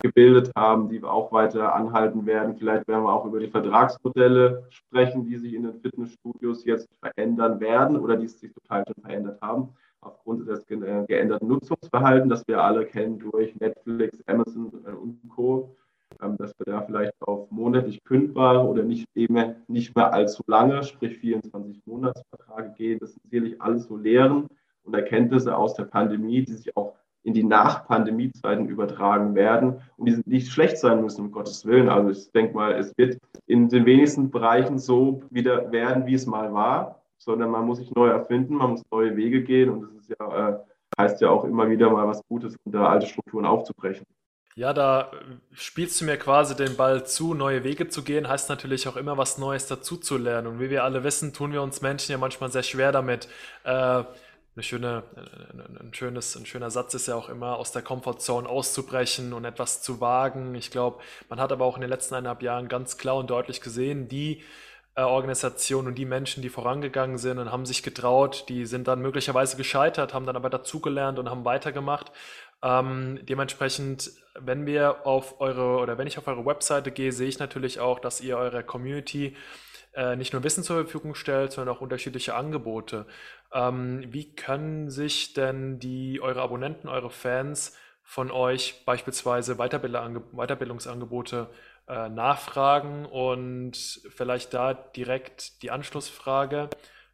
gebildet haben, die wir auch weiter anhalten werden. Vielleicht werden wir auch über die Vertragsmodelle sprechen, die sich in den Fitnessstudios jetzt verändern werden oder die sich total schon verändert haben aufgrund des äh, geänderten Nutzungsverhaltens, das wir alle kennen durch Netflix, Amazon äh, und Co. ähm, dass wir da vielleicht auf monatlich kündbare oder nicht eben nicht mehr allzu lange, sprich 24 Monatsverträge gehen. Das sind sicherlich alles so Lehren und Erkenntnisse aus der Pandemie, die sich auch in die Nach-Pandemie-Zeiten übertragen werden und die nicht schlecht sein müssen, um Gottes Willen. Also ich denke mal, es wird in den wenigsten Bereichen so wieder werden, wie es mal war, sondern man muss sich neu erfinden, man muss neue Wege gehen und das ist ja, äh, heißt ja auch immer wieder mal was Gutes, unter alte Strukturen aufzubrechen. Ja, da spielst du mir quasi den Ball zu, neue Wege zu gehen, heißt natürlich auch immer was Neues dazu zu lernen. Und wie wir alle wissen, tun wir uns Menschen ja manchmal sehr schwer damit. Äh, eine schöne, ein, schönes, ein schöner Satz ist ja auch immer, aus der Comfortzone auszubrechen und etwas zu wagen. Ich glaube, man hat aber auch in den letzten eineinhalb Jahren ganz klar und deutlich gesehen, die äh, Organisationen und die Menschen, die vorangegangen sind und haben sich getraut, die sind dann möglicherweise gescheitert, haben dann aber dazugelernt und haben weitergemacht. Ähm, dementsprechend, wenn wir auf eure oder wenn ich auf eure Webseite gehe, sehe ich natürlich auch, dass ihr eurer Community äh, nicht nur Wissen zur Verfügung stellt, sondern auch unterschiedliche Angebote. Ähm, wie können sich denn die, eure Abonnenten, eure Fans von euch beispielsweise Weiterbildungsangebote äh, nachfragen? Und vielleicht da direkt die Anschlussfrage.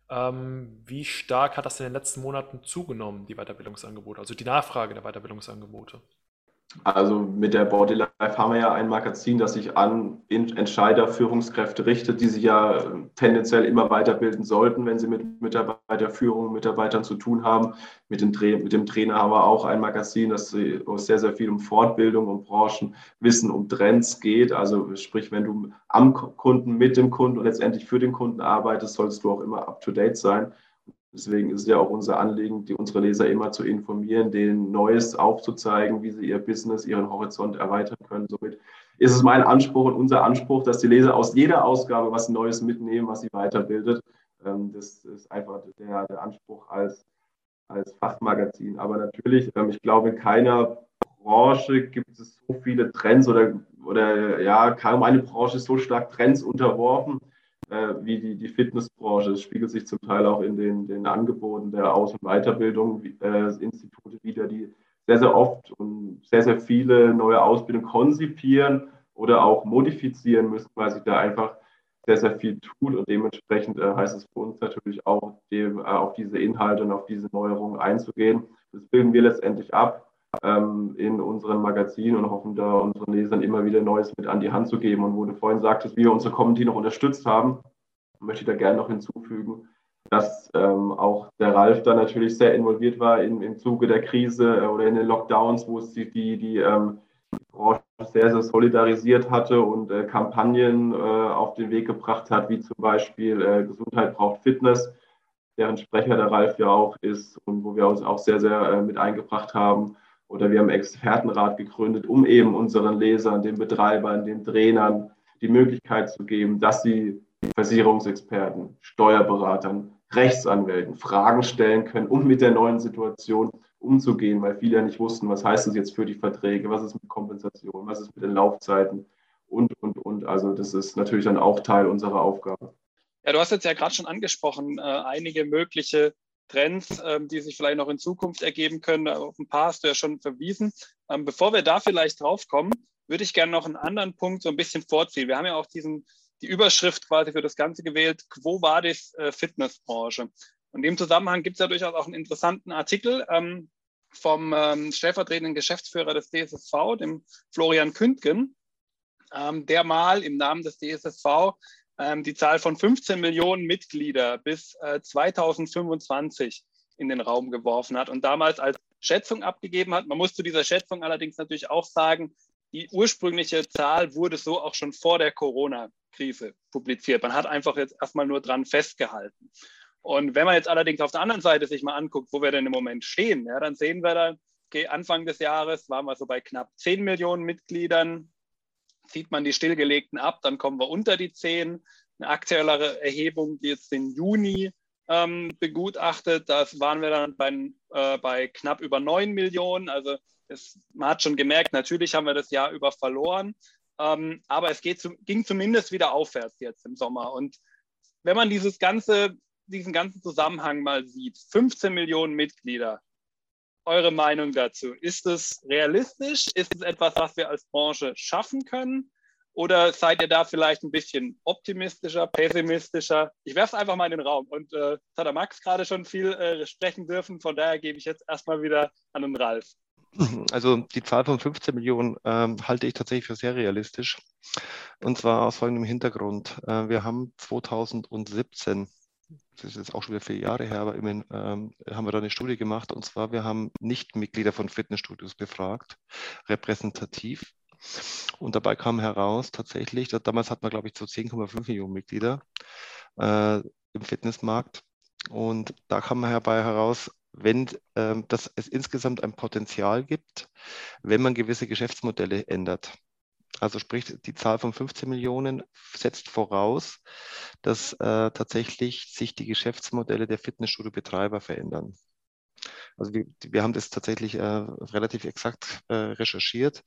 Ähm, wie stark hat das in den letzten Monaten zugenommen, die Weiterbildungsangebote, also die Nachfrage der Weiterbildungsangebote? Also mit der Body Life haben wir ja ein Magazin, das sich an Entscheider, Führungskräfte richtet, die sich ja tendenziell immer weiterbilden sollten, wenn sie mit Mitarbeiterführung, Mitarbeitern zu tun haben. Mit dem, mit dem Trainer haben wir auch ein Magazin, das sehr, sehr viel um Fortbildung, um Branchenwissen, um Trends geht. Also sprich, wenn du am Kunden, mit dem Kunden und letztendlich für den Kunden arbeitest, solltest du auch immer up-to-date sein. Deswegen ist es ja auch unser Anliegen, die, unsere Leser immer zu informieren, denen Neues aufzuzeigen, wie sie ihr Business, ihren Horizont erweitern können. Somit ist es mein Anspruch und unser Anspruch, dass die Leser aus jeder Ausgabe was Neues mitnehmen, was sie weiterbildet. Ähm, das ist einfach der, der Anspruch als, als Fachmagazin. Aber natürlich, ähm, ich glaube, in keiner Branche gibt es so viele Trends oder, oder ja, kaum eine Branche ist so stark Trends unterworfen äh, wie die, die Fitnessbranche. Es spiegelt sich zum Teil auch in den, den Angeboten der Aus- und Weiterbildung, äh, Institute wieder, die sehr, sehr oft und sehr, sehr viele neue Ausbildungen konzipieren oder auch modifizieren müssen, weil sich da einfach sehr, sehr viel tut und dementsprechend äh, heißt es für uns natürlich auch, dem, äh, auf diese Inhalte und auf diese Neuerungen einzugehen. Das bilden wir letztendlich ab in unseren Magazinen und hoffen da unseren Lesern immer wieder Neues mit an die Hand zu geben. Und wo du vorhin sagtest, wie wir unsere Community noch unterstützt haben, möchte ich da gerne noch hinzufügen, dass ähm, auch der Ralf da natürlich sehr involviert war in, im Zuge der Krise äh, oder in den Lockdowns, wo es die, die, die ähm, Branche sehr, sehr solidarisiert hatte und äh, Kampagnen äh, auf den Weg gebracht hat, wie zum Beispiel äh, Gesundheit braucht Fitness, deren Sprecher der Ralf ja auch ist und wo wir uns auch sehr, sehr äh, mit eingebracht haben. Oder wir haben Expertenrat gegründet, um eben unseren Lesern, den Betreibern, den Trainern die Möglichkeit zu geben, dass sie Versicherungsexperten, Steuerberatern, Rechtsanwälten Fragen stellen können, um mit der neuen Situation umzugehen, weil viele ja nicht wussten, was heißt das jetzt für die Verträge, was ist mit Kompensation, was ist mit den Laufzeiten und, und, und. Also das ist natürlich dann auch Teil unserer Aufgabe. Ja, du hast jetzt ja gerade schon angesprochen, äh, einige mögliche Trends, ähm, die sich vielleicht noch in Zukunft ergeben können. Auf ein paar hast du ja schon verwiesen. Ähm, bevor wir da vielleicht drauf kommen, würde ich gerne noch einen anderen Punkt so ein bisschen vorziehen. Wir haben ja auch diesen, die Überschrift quasi für das Ganze gewählt, Quo Vadis äh, Fitnessbranche. Und in dem Zusammenhang gibt es ja durchaus auch einen interessanten Artikel ähm, vom ähm, stellvertretenden Geschäftsführer des DSSV, dem Florian Kündgen, ähm, der mal im Namen des DSSV ähm, die Zahl von 15 Millionen Mitglieder bis äh, 2025 in den Raum geworfen hat und damals als Schätzung abgegeben hat. Man muss zu dieser Schätzung allerdings natürlich auch sagen, die ursprüngliche Zahl wurde so auch schon vor der Corona-Krise publiziert. Man hat einfach jetzt erstmal nur dran festgehalten. Und wenn man jetzt allerdings auf der anderen Seite sich mal anguckt, wo wir denn im Moment stehen, ja, dann sehen wir da, okay, Anfang des Jahres waren wir so bei knapp 10 Millionen Mitgliedern, zieht man die stillgelegten ab, dann kommen wir unter die 10. Eine aktuellere Erhebung, die jetzt den Juni ähm, begutachtet, da waren wir dann bei, äh, bei knapp über 9 Millionen. Also es, man hat schon gemerkt, natürlich haben wir das Jahr über verloren, ähm, aber es geht zum, ging zumindest wieder aufwärts jetzt im Sommer. Und wenn man dieses ganze, diesen ganzen Zusammenhang mal sieht, 15 Millionen Mitglieder, eure Meinung dazu? Ist es realistisch? Ist es etwas, was wir als Branche schaffen können? Oder seid ihr da vielleicht ein bisschen optimistischer, pessimistischer? Ich werfe es einfach mal in den Raum. Und äh, das hat der Max gerade schon viel äh, sprechen dürfen. Von daher gebe ich jetzt erstmal wieder an den Ralf. Also die Zahl von 15 Millionen ähm, halte ich tatsächlich für sehr realistisch. Und zwar aus folgendem Hintergrund. Äh, wir haben 2017 das ist jetzt auch schon wieder vier Jahre her, aber immerhin ähm, haben wir da eine Studie gemacht. Und zwar, wir haben nicht Mitglieder von Fitnessstudios befragt, repräsentativ. Und dabei kam heraus tatsächlich, damals hatten wir, glaube ich, so 10,5 Millionen Mitglieder äh, im Fitnessmarkt. Und da kam dabei heraus, wenn, äh, dass es insgesamt ein Potenzial gibt, wenn man gewisse Geschäftsmodelle ändert. Also sprich, die Zahl von 15 Millionen setzt voraus, dass äh, tatsächlich sich die Geschäftsmodelle der Fitnessstudio-Betreiber verändern. Also wir, wir haben das tatsächlich äh, relativ exakt äh, recherchiert.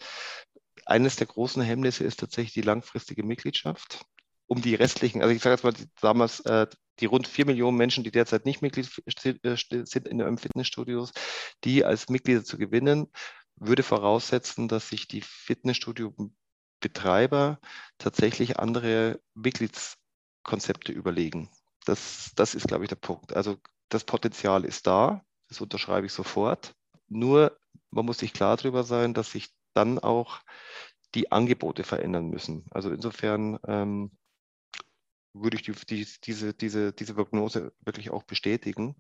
Eines der großen Hemmnisse ist tatsächlich die langfristige Mitgliedschaft. Um die restlichen, also ich sage jetzt mal damals, äh, die rund vier Millionen Menschen, die derzeit nicht Mitglied äh, sind in den Fitnessstudios, die als Mitglieder zu gewinnen, würde voraussetzen, dass sich die Fitnessstudio-Betreiber tatsächlich andere Mitgliedskonzepte überlegen. Das, das ist, glaube ich, der Punkt. Also das Potenzial ist da, das unterschreibe ich sofort. Nur man muss sich klar darüber sein, dass sich dann auch die Angebote verändern müssen. Also insofern ähm, würde ich die, die, diese, diese, diese Prognose wirklich auch bestätigen.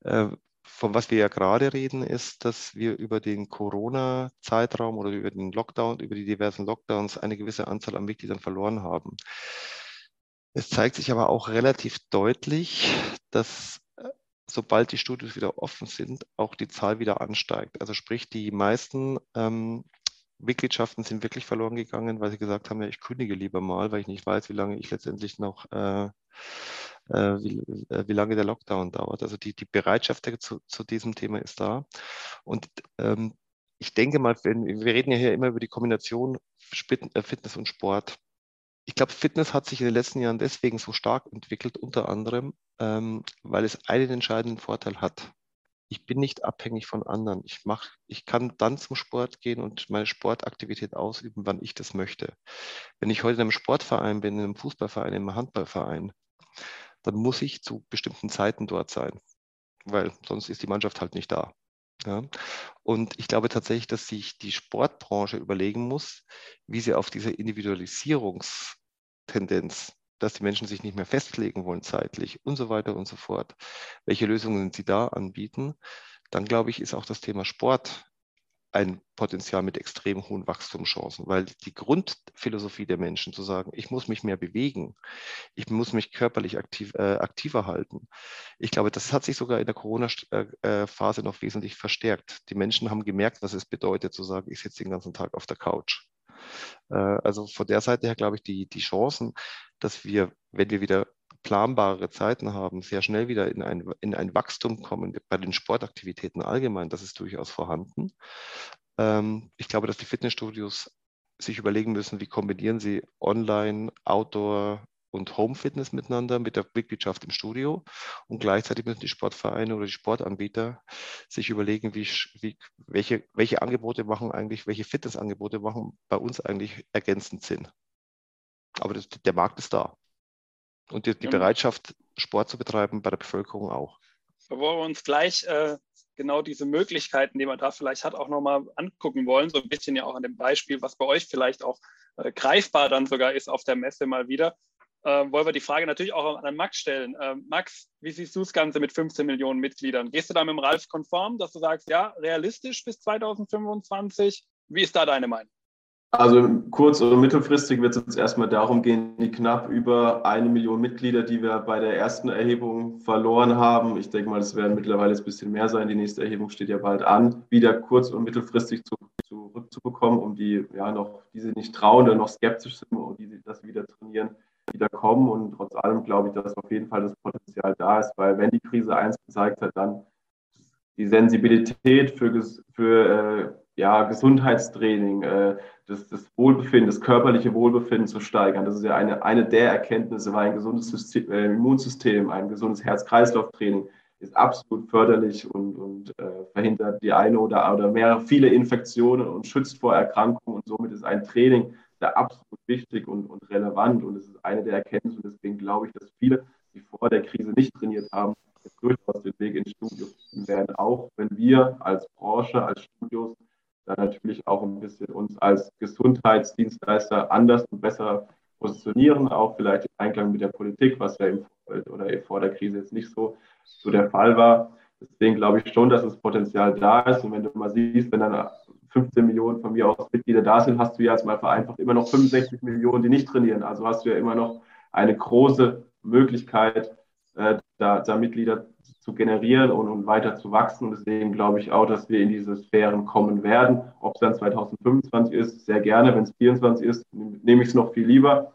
Äh, von was wir ja gerade reden, ist, dass wir über den Corona-Zeitraum oder über den Lockdown, über die diversen Lockdowns eine gewisse Anzahl an Mitgliedern verloren haben. Es zeigt sich aber auch relativ deutlich, dass äh, sobald die Studios wieder offen sind, auch die Zahl wieder ansteigt. Also sprich, die meisten ähm, Mitgliedschaften sind wirklich verloren gegangen, weil sie gesagt haben, ja, ich kündige lieber mal, weil ich nicht weiß, wie lange ich letztendlich noch, äh, wie, äh, wie, lange der Lockdown dauert. Also die, die Bereitschaft zu, zu diesem Thema ist da. Und ähm, ich denke mal, wenn, wir reden ja hier immer über die Kombination äh, Fitness und Sport. Ich glaube, Fitness hat sich in den letzten Jahren deswegen so stark entwickelt, unter anderem, ähm, weil es einen entscheidenden Vorteil hat ich bin nicht abhängig von anderen. Ich, mach, ich kann dann zum Sport gehen und meine Sportaktivität ausüben, wann ich das möchte. Wenn ich heute in einem Sportverein bin, in einem Fußballverein, in einem Handballverein, dann muss ich zu bestimmten Zeiten dort sein, weil sonst ist die Mannschaft halt nicht da. Ja? Und ich glaube tatsächlich, dass sich die Sportbranche überlegen muss, wie sie auf diese Individualisierungstendenz dass die Menschen sich nicht mehr festlegen wollen zeitlich und so weiter und so fort, welche Lösungen sie da anbieten, dann glaube ich, ist auch das Thema Sport ein Potenzial mit extrem hohen Wachstumschancen, weil die Grundphilosophie der Menschen zu sagen, ich muss mich mehr bewegen, ich muss mich körperlich aktiv, äh, aktiver halten. Ich glaube, das hat sich sogar in der Corona-Phase noch wesentlich verstärkt. Die Menschen haben gemerkt, was es bedeutet, zu sagen, ich sitze den ganzen Tag auf der Couch. Äh, also von der Seite her glaube ich, die, die Chancen, dass wir, wenn wir wieder planbare Zeiten haben, sehr schnell wieder in ein, in ein Wachstum kommen bei den Sportaktivitäten allgemein, das ist durchaus vorhanden. Ähm, ich glaube, dass die Fitnessstudios sich überlegen müssen, wie kombinieren sie Online, Outdoor, und Home-Fitness miteinander mit der Mitgliedschaft im Studio. Und gleichzeitig müssen die Sportvereine oder die Sportanbieter sich überlegen, wie, wie, welche, welche Angebote machen eigentlich, welche Fitnessangebote machen bei uns eigentlich ergänzend Sinn. Aber das, der Markt ist da. Und die, die, Bereitschaft, Sport zu betreiben, bei der Bevölkerung auch. Bevor wir uns gleich äh, genau diese Möglichkeiten, die man da vielleicht hat, auch nochmal angucken wollen, so ein bisschen ja auch an dem Beispiel, was bei euch vielleicht auch äh, greifbar dann sogar ist auf der Messe mal wieder, äh, wollen wir die Frage natürlich auch an Max stellen. Äh, Max, wie siehst du das Ganze mit 15 Millionen Mitgliedern? Gehst du da mit dem Ralf konform, dass du sagst, ja, realistisch bis 2025? Wie ist da deine Meinung? Also kurz- oder mittelfristig wird es jetzt erstmal darum gehen, die knapp über eine Million Mitglieder, die wir bei der ersten Erhebung verloren haben, ich denke mal, es werden mittlerweile ein bisschen mehr sein, die nächste Erhebung steht ja bald an, wieder kurz- und mittelfristig zu, zurückzubekommen, um die ja noch, die sie nicht trauen oder noch skeptisch sind und die das wieder trainieren, wieder kommen. Und trotz allem glaube ich, dass auf jeden Fall das Potenzial da ist, weil wenn die Krise eins gezeigt hat, dann die Sensibilität für, für äh, ja, Gesundheitstraining, äh, das, das, Wohlbefinden, das körperliche Wohlbefinden zu steigern. Das ist ja eine, eine der Erkenntnisse, weil ein gesundes System, äh, Immunsystem, ein gesundes Herz-Kreislauf-Training ist absolut förderlich und, und äh, verhindert die eine oder, oder mehr, viele Infektionen und schützt vor Erkrankungen. Und somit ist ein Training da absolut wichtig und, und relevant. Und es ist eine der Erkenntnisse. Und deswegen glaube ich, dass viele, die vor der Krise nicht trainiert haben, durchaus den Weg ins Studio finden werden, auch wenn wir als Branche, als Studios dann natürlich auch ein bisschen uns als Gesundheitsdienstleister anders und besser positionieren, auch vielleicht im Einklang mit der Politik, was ja im Vorfeld oder vor der Krise jetzt nicht so, so der Fall war. Deswegen glaube ich schon, dass das Potenzial da ist. Und wenn du mal siehst, wenn dann 15 Millionen von mir aus Mitglieder da sind, hast du ja jetzt mal vereinfacht immer noch 65 Millionen, die nicht trainieren. Also hast du ja immer noch eine große Möglichkeit, äh, da, da Mitglieder zu generieren und, und weiter zu wachsen. Und deswegen glaube ich auch, dass wir in diese Sphären kommen werden. Ob es dann 2025 ist, sehr gerne. Wenn es 2024 ist, nehme ich es noch viel lieber.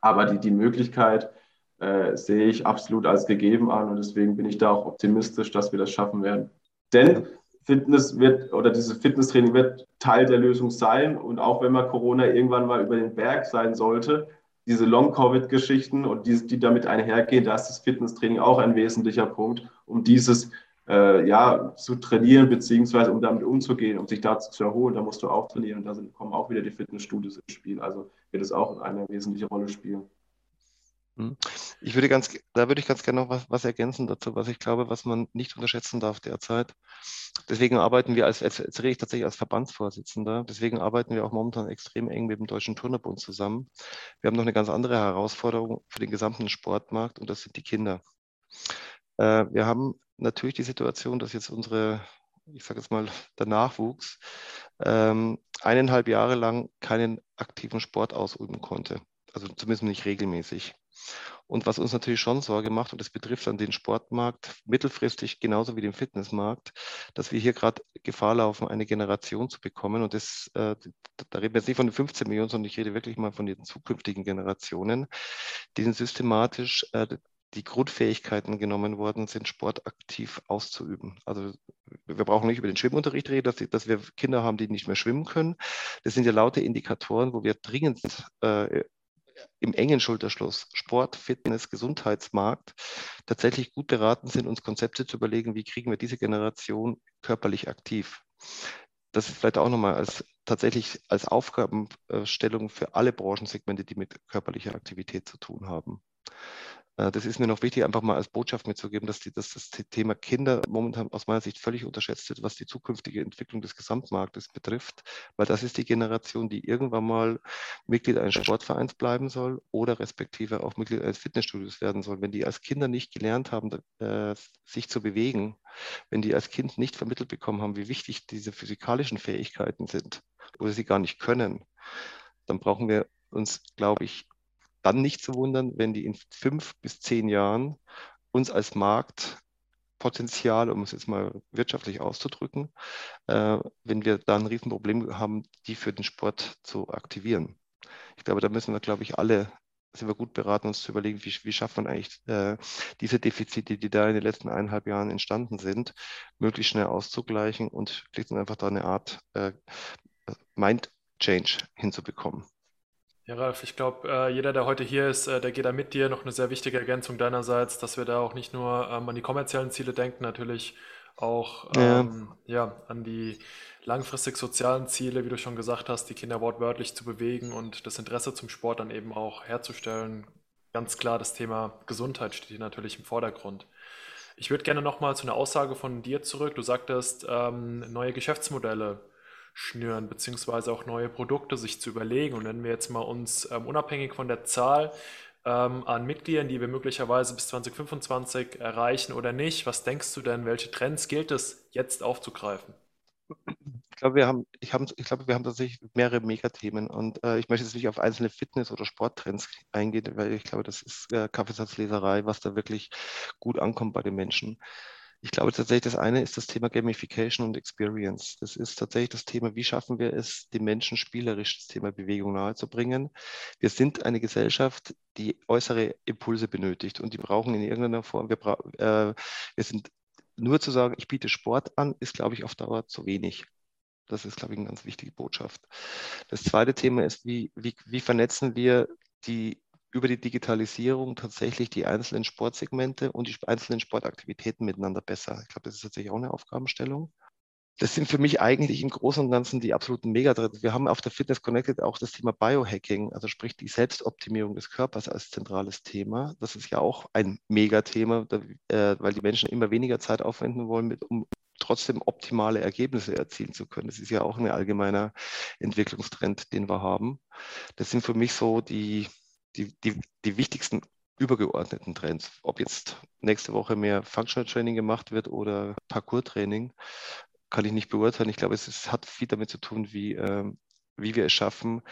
Aber die, die Möglichkeit äh, sehe ich absolut als gegeben an und deswegen bin ich da auch optimistisch, dass wir das schaffen werden. Denn Fitness wird oder dieses Fitnesstraining wird Teil der Lösung sein und auch wenn mal Corona irgendwann mal über den Berg sein sollte, diese Long-Covid-Geschichten und die, die damit einhergehen, da ist das Fitnesstraining auch ein wesentlicher Punkt, um dieses äh, ja, zu trainieren, beziehungsweise um damit umzugehen, um sich dazu zu erholen. Da musst du auch trainieren und da sind, kommen auch wieder die Fitnessstudios ins Spiel. Also wird es auch eine wesentliche Rolle spielen. Hm. Ich würde ganz, da würde ich ganz gerne noch was, was, ergänzen dazu, was ich glaube, was man nicht unterschätzen darf derzeit. Deswegen arbeiten wir als, jetzt, jetzt rede ich tatsächlich als Verbandsvorsitzender, deswegen arbeiten wir auch momentan extrem eng mit dem Deutschen Turnerbund zusammen. Wir haben noch eine ganz andere Herausforderung für den gesamten Sportmarkt und das sind die Kinder. Äh, wir haben natürlich die Situation, dass jetzt unsere, ich sage jetzt mal, der Nachwuchs ähm, eineinhalb Jahre lang keinen aktiven Sport ausüben konnte. Also zumindest nicht regelmäßig. Und was uns natürlich schon Sorge macht, und das betrifft dann den Sportmarkt mittelfristig genauso wie den Fitnessmarkt, dass wir hier gerade Gefahr laufen, eine Generation zu bekommen. Und das, äh, da reden wir jetzt nicht von den 15 Millionen, sondern ich rede wirklich mal von den zukünftigen Generationen, denen systematisch äh, die Grundfähigkeiten genommen worden sind, Sport aktiv auszuüben. Also wir brauchen nicht über den Schwimmunterricht reden, dass, dass wir Kinder haben, die nicht mehr schwimmen können. Das sind ja laute Indikatoren, wo wir dringend äh, im engen Schulterschluss Sport, Fitness, Gesundheitsmarkt tatsächlich gut beraten sind, uns Konzepte zu überlegen, wie kriegen wir diese Generation körperlich aktiv. Das ist vielleicht auch nochmal als tatsächlich als Aufgabenstellung für alle Branchensegmente, die mit körperlicher Aktivität zu tun haben. Äh, das ist mir noch wichtig, einfach mal als Botschaft mitzugeben, dass, die, dass, das Thema Kinder momentan aus meiner Sicht völlig unterschätzt wird, was die zukünftige Entwicklung des Gesamtmarktes betrifft, weil das ist die Generation, die irgendwann mal Mitglied eines Sportvereins bleiben soll oder respektive auch Mitglied eines Fitnessstudios werden soll. Wenn die als Kinder nicht gelernt haben, äh, sich zu bewegen, wenn die als Kind nicht vermittelt bekommen haben, wie wichtig diese physikalischen Fähigkeiten sind oder sie gar nicht können, dann brauchen wir uns, glaube ich, dann nicht zu wundern, wenn die in fünf bis zehn Jahren uns als Marktpotenzial, um es jetzt mal wirtschaftlich auszudrücken, äh, wenn wir da ein Riesenproblem haben, die für den Sport zu aktivieren. Ich glaube, da müssen wir, glaube ich, alle sind wir gut beraten, uns zu überlegen, wie, wie schafft man eigentlich äh, diese Defizite, die da in den letzten eineinhalb Jahren entstanden sind, möglichst schnell auszugleichen und und einfach da eine Art äh, Mind Change hinzubekommen. Ja, Ralf, ich glaube, äh, jeder, der heute hier ist, äh, der geht da mit dir. Noch eine sehr wichtige Ergänzung deinerseits, dass wir da auch nicht nur ähm, an die kommerziellen Ziele denken, natürlich auch ähm, ja. ja, an die langfristig sozialen Ziele, wie du schon gesagt hast, die Kinder wortwörtlich zu bewegen und das Interesse zum Sport dann eben auch herzustellen. Ganz klar, das Thema Gesundheit steht hier natürlich im Vordergrund. Ich würde gerne nochmal zu einer Aussage von dir zurück. Du sagtest, ähm, neue Geschäftsmodelle schnüren, beziehungsweise auch neue Produkte sich zu überlegen. Und wenn wir jetzt mal uns ähm, unabhängig von der Zahl ähm, an Mitgliedern, die wir möglicherweise bis 2025 erreichen oder nicht, was denkst du denn, welche Trends gilt es jetzt aufzugreifen? Ich glaube, wir haben, ich, haben, ich glaube, wir haben tatsächlich mehrere Megathemen und äh, ich möchte jetzt nicht auf einzelne Fitness- oder Sporttrends eingehen, weil ich glaube, das ist äh, Kaffeesatzleserei, was da wirklich gut ankommt bei den Menschen. Ich glaube tatsächlich, das eine ist das Thema Gamification und Experience. Das ist tatsächlich das Thema, wie schaffen wir es, den Menschen spielerisch das Thema Bewegung nahezubringen. Wir sind eine Gesellschaft, die äußere Impulse benötigt und die brauchen in irgendeiner Form, wir, äh, wir sind nur zu sagen, ich biete Sport an, ist, glaube ich, auf Dauer zu wenig. Das ist, glaube ich, eine ganz wichtige Botschaft. Das zweite Thema ist, wie, wie, wie vernetzen wir die über die Digitalisierung tatsächlich die einzelnen Sportsegmente und die einzelnen Sportaktivitäten miteinander besser. Ich glaube, das ist tatsächlich auch eine Aufgabenstellung. Das sind für mich eigentlich im Großen und Ganzen die absoluten Megatrends. Wir haben auf der Fitness Connected auch das Thema Biohacking, also sprich die Selbstoptimierung des Körpers als zentrales Thema. Das ist ja auch ein Megathema, äh, weil die Menschen immer weniger Zeit aufwenden wollen, um trotzdem optimale Ergebnisse erzielen zu können. Das ist ja auch ein allgemeiner Entwicklungstrend, den wir haben. Das sind für mich so die, die, die, die wichtigsten übergeordneten Trends. Ob jetzt nächste Woche mehr Functional Training gemacht wird oder Parkour-Training, kann ich nicht beurteilen. Ich glaube, es ist, hat viel damit zu tun, wie, äh, wie wir es schaffen,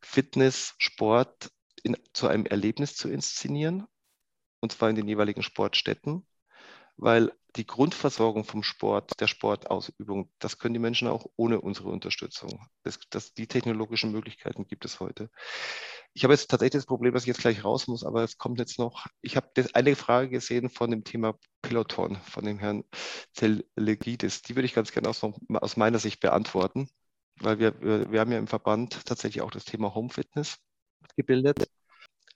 Fitness, Sport in, zu einem Erlebnis zu inszenieren, und zwar in den jeweiligen Sportstätten, weil die Grundversorgung vom Sport, der Sportausübung, das können die Menschen auch ohne unsere Unterstützung. Das, das, die technologischen Möglichkeiten gibt es heute. Ich habe jetzt tatsächlich das Problem, dass ich jetzt gleich raus muss, aber es kommt jetzt noch. Ich habe eine Frage gesehen von dem Thema Peloton, von dem Herrn Zelegidis. Die würde ich ganz gerne aus, aus meiner Sicht beantworten, weil wir, wir haben ja im Verband tatsächlich auch das Thema Home Fitness gebildet.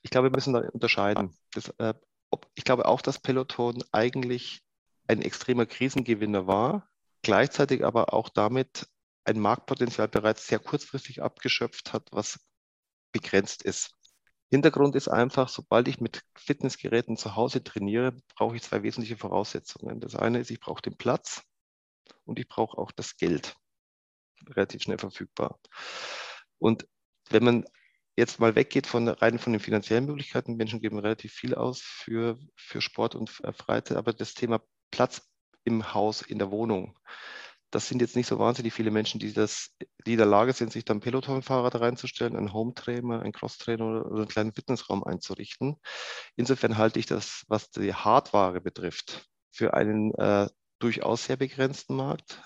Ich glaube, wir müssen da unterscheiden. Das, äh, ob, ich glaube auch, dass Peloton eigentlich ein extremer Krisengewinner war, gleichzeitig aber auch damit ein Marktpotenzial bereits sehr kurzfristig abgeschöpft hat, was begrenzt ist. Hintergrund ist einfach, sobald ich mit Fitnessgeräten zu Hause trainiere, brauche ich zwei wesentliche Voraussetzungen. Das eine ist, ich brauche den Platz und ich brauche auch das Geld relativ schnell verfügbar. Und wenn man jetzt mal weggeht von rein von den finanziellen Möglichkeiten, Menschen geben relativ viel aus für, für Sport und Freizeit, aber das Thema Platz im Haus, in der Wohnung. Das sind jetzt nicht so wahnsinnig viele Menschen, die, das, die in der Lage sind, sich dann Peloton-Fahrrad reinzustellen, einen Home-Trainer, einen Cross-Trainer oder, einen kleinen Fitnessraum einzurichten. Insofern halte ich das, was die Hardware betrifft, für einen äh, durchaus sehr begrenzten Markt.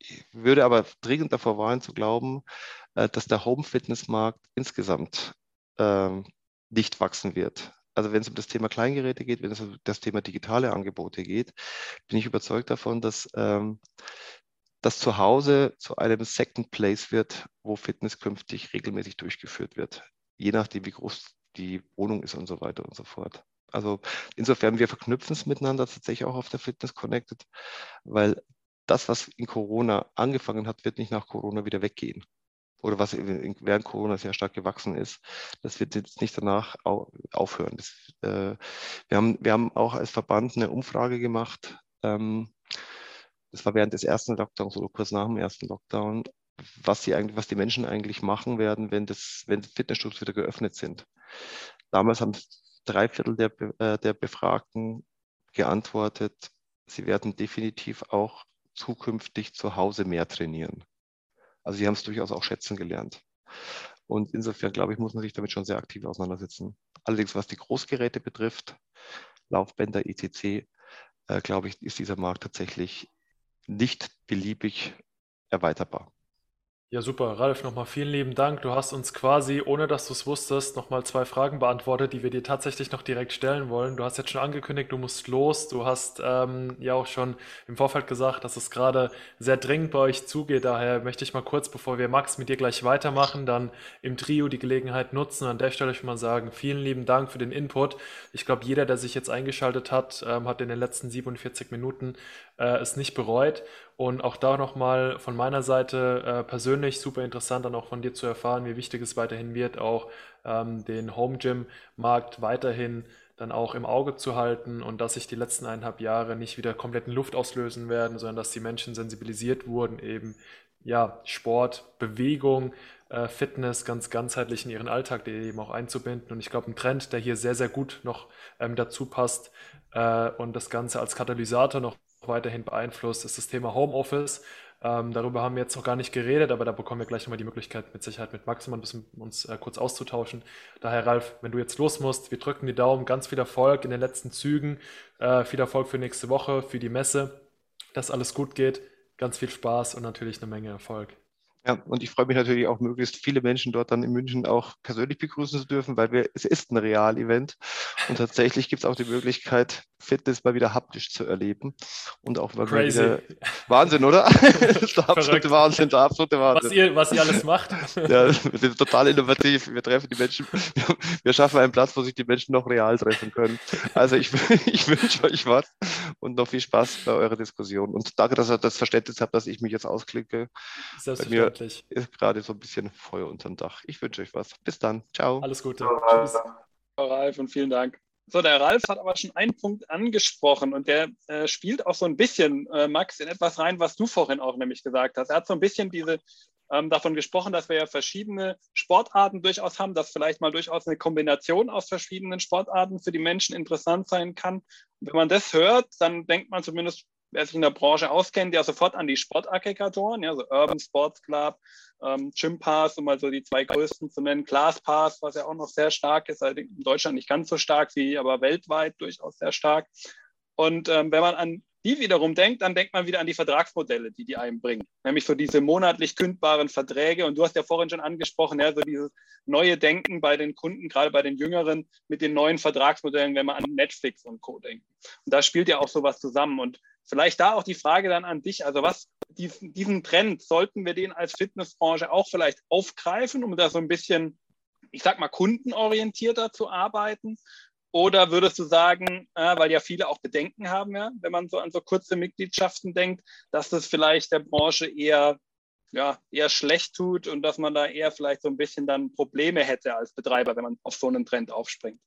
Ich würde aber dringend davor warnen zu glauben, äh, dass der Home-Fitness-Markt insgesamt äh, nicht wachsen wird. Also wenn es um das Thema Kleingeräte geht, wenn es um das Thema digitale Angebote geht, bin ich überzeugt davon, dass ähm, das zu Hause zu einem Second Place wird, wo Fitness künftig regelmäßig durchgeführt wird, je nachdem, wie groß die Wohnung ist und so weiter und so fort. Also insofern, wir verknüpfen es miteinander tatsächlich auch auf der Fitness Connected, weil das, was in Corona angefangen hat, wird nicht nach Corona wieder weggehen oder was während Corona sehr stark gewachsen ist, das wird jetzt nicht danach aufhören. Das, äh, wir, haben, wir haben auch als Verband eine Umfrage gemacht. Ähm, das war während des ersten Lockdowns oder kurz nach dem ersten Lockdown, was, sie eigentlich, was die Menschen eigentlich machen werden, wenn, das, wenn Fitnessstudios wieder geöffnet sind. Damals haben drei Viertel der, äh, der Befragten geantwortet, sie werden definitiv auch zukünftig zu Hause mehr trainieren. Also sie haben es durchaus auch schätzen gelernt. Und insofern, glaube ich, muss man sich damit schon sehr aktiv auseinandersetzen. Allerdings, was die Großgeräte betrifft, Laufbänder, etc., äh, glaube ich, ist dieser Markt tatsächlich nicht beliebig erweiterbar. Ja, super. Ralf, nochmal vielen lieben Dank. Du hast uns quasi, ohne dass du es wusstest, nochmal zwei Fragen beantwortet, die wir dir tatsächlich noch direkt stellen wollen. Du hast jetzt schon angekündigt, du musst los. Du hast ähm, ja auch schon im Vorfeld gesagt, dass es gerade sehr dringend bei euch zugeht. Daher möchte ich mal kurz, bevor wir Max mit dir gleich weitermachen, dann im Trio die Gelegenheit nutzen. An der Stelle schon mal sagen, vielen lieben Dank für den Input. Ich glaube, jeder, der sich jetzt eingeschaltet hat, ähm, hat in den letzten 47 Minuten äh, es nicht bereut. Und auch da nochmal von meiner Seite äh, persönlich super interessant, dann auch von dir zu erfahren, wie wichtig es weiterhin wird, auch ähm, den Home Gym Markt weiterhin dann auch im Auge zu halten und dass sich die letzten eineinhalb Jahre nicht wieder komplett in Luft auslösen werden, sondern dass die Menschen sensibilisiert wurden, eben ja, Sport, Bewegung, äh, Fitness ganz ganzheitlich in ihren Alltag eben auch einzubinden. Und ich glaube, ein Trend, der hier sehr, sehr gut noch ähm, dazu passt äh, und das Ganze als Katalysator noch weiterhin beeinflusst, ist das Thema Homeoffice. Ähm, darüber haben wir jetzt noch gar nicht geredet, aber da bekommen wir gleich nochmal die Möglichkeit, mit Sicherheit mit Max mal ein bisschen uns äh, kurz auszutauschen. Daher, Ralf, wenn du jetzt los musst, wir drücken die Daumen, ganz viel Erfolg in den letzten Zügen, äh, viel Erfolg für nächste Woche, für die Messe, dass alles gut geht, ganz viel Spaß und natürlich eine Menge Erfolg. Ja, und ich freue mich natürlich auch, möglichst viele Menschen dort dann in München auch persönlich begrüßen zu dürfen, weil wir, es ist ein Real-Event und tatsächlich gibt es auch die Möglichkeit, Fitness mal wieder haptisch zu erleben und auch mal Crazy. wieder Wahnsinn, oder? *laughs* das ist der absolute Wahnsinn, der absolute Wahnsinn. Was ihr, was ihr alles macht. ja, wir sind total innovativ. Wir treffen die Menschen, wir schaffen einen Platz, wo sich die Menschen noch real treffen können. Also ich, *laughs* ich wünsche euch was und noch viel Spaß bei eurer Diskussion. Und danke, dass ihr das Verständnis habt, dass ich mich jetzt ausklicke. Bei mir ist gerade so ein bisschen Feuer unterm Dach. Ich wünsche euch was. Bis dann. Ciao. Alles Gute. Tschüss. Ralf und vielen Dank. So, der Ralf hat aber schon einen Punkt angesprochen und der äh, spielt auch so ein bisschen, äh, Max, in etwas rein, was du vorhin auch nämlich gesagt hast. Er hat so ein bisschen diese ähm, davon gesprochen, dass wir ja verschiedene Sportarten durchaus haben, dass vielleicht mal durchaus eine Kombination aus verschiedenen Sportarten für die Menschen interessant sein kann. Und wenn man das hört, dann denkt man zumindest wer sich in der Branche auskennt, ja sofort an die Sportaggregatoren, ja, so Urban Sports Club, ähm, Gym Pass, um mal so die zwei größten zu nennen, Class Pass, was ja auch noch sehr stark ist, allerdings in Deutschland nicht ganz so stark wie, aber weltweit durchaus sehr stark. Und ähm, wenn man an die wiederum denkt, dann denkt man wieder an die Vertragsmodelle, die die einem bringen. Nämlich so diese monatlich kündbaren Verträge. Und du hast ja vorhin schon angesprochen, ja, so dieses neue Denken bei den Kunden, gerade bei den Jüngeren, mit den neuen Vertragsmodellen, wenn man an Netflix und Co. denkt. Und da spielt ja auch sowas zusammen. Und vielleicht da auch die Frage dann an dich. Also was, diesen, diesen Trend, sollten wir den als Fitnessbranche auch vielleicht aufgreifen, um da so ein bisschen, ich sag mal, kundenorientierter zu arbeiten? Oder würdest du sagen, äh, weil ja viele auch Bedenken haben, ja, wenn man so an so kurze Mitgliedschaften denkt, dass das vielleicht der Branche eher, ja, eher schlecht tut und dass man da eher vielleicht so ein bisschen dann Probleme hätte als Betreiber, wenn man auf so einen Trend aufspringt?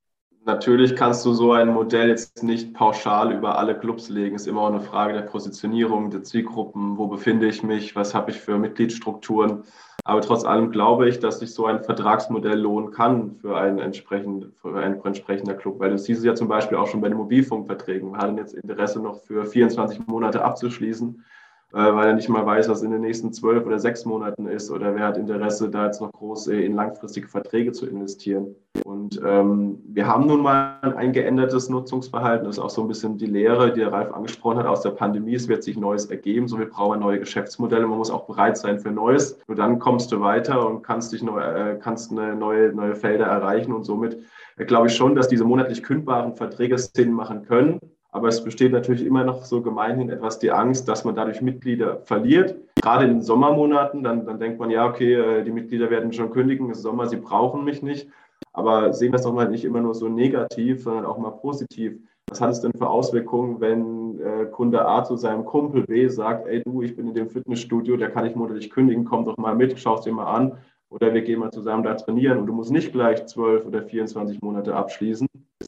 Natürlich kannst du so ein Modell jetzt nicht pauschal über alle Clubs legen. Es ist immer auch eine Frage der Positionierung, der Zielgruppen, wo befinde ich mich, was habe ich für Mitgliedsstrukturen. Aber trotz allem glaube ich, dass sich so ein Vertragsmodell lohnen kann für einen, entsprechend, für einen entsprechender Club. Weil du siehst es ja zum Beispiel auch schon bei den Mobilfunkverträgen. Wir hatten jetzt Interesse noch für 24 Monate abzuschließen. Äh, weil er nicht mal weiß, was in den nächsten zwölf oder sechs Monaten ist oder wer hat Interesse, da jetzt noch groß in langfristige Verträge zu investieren. Und ähm, wir haben nun mal ein geändertes Nutzungsverhalten. Das ist auch so ein bisschen die Lehre, die der Ralf angesprochen hat aus der Pandemie. Es wird sich Neues ergeben. So, wir brauchen neue Geschäftsmodelle. Man muss auch bereit sein für Neues. Nur dann kommst du weiter und kannst dich neu, äh, kannst neue, neue Felder erreichen. Und somit äh, glaube ich schon, dass diese monatlich kündbaren Verträge Sinn machen können. Aber es besteht natürlich immer noch so gemeinhin etwas die Angst, dass man dadurch Mitglieder verliert. Gerade in den Sommermonaten, dann, dann denkt man, ja, okay, äh, die Mitglieder werden schon kündigen, es ist Sommer, sie brauchen mich nicht. Aber sehen wir es doch mal nicht immer nur so negativ, sondern auch mal positiv. Was hat es denn für Auswirkungen, wenn äh, Kunde A zu seinem Kumpel B sagt, ey du, ich bin in dem Fitnessstudio, da kann ich monatlich kündigen, komm doch mal mit, schau es dir mal an. Oder wir gehen mal zusammen da trainieren und du musst nicht gleich 12 oder 24 Monate abschließen.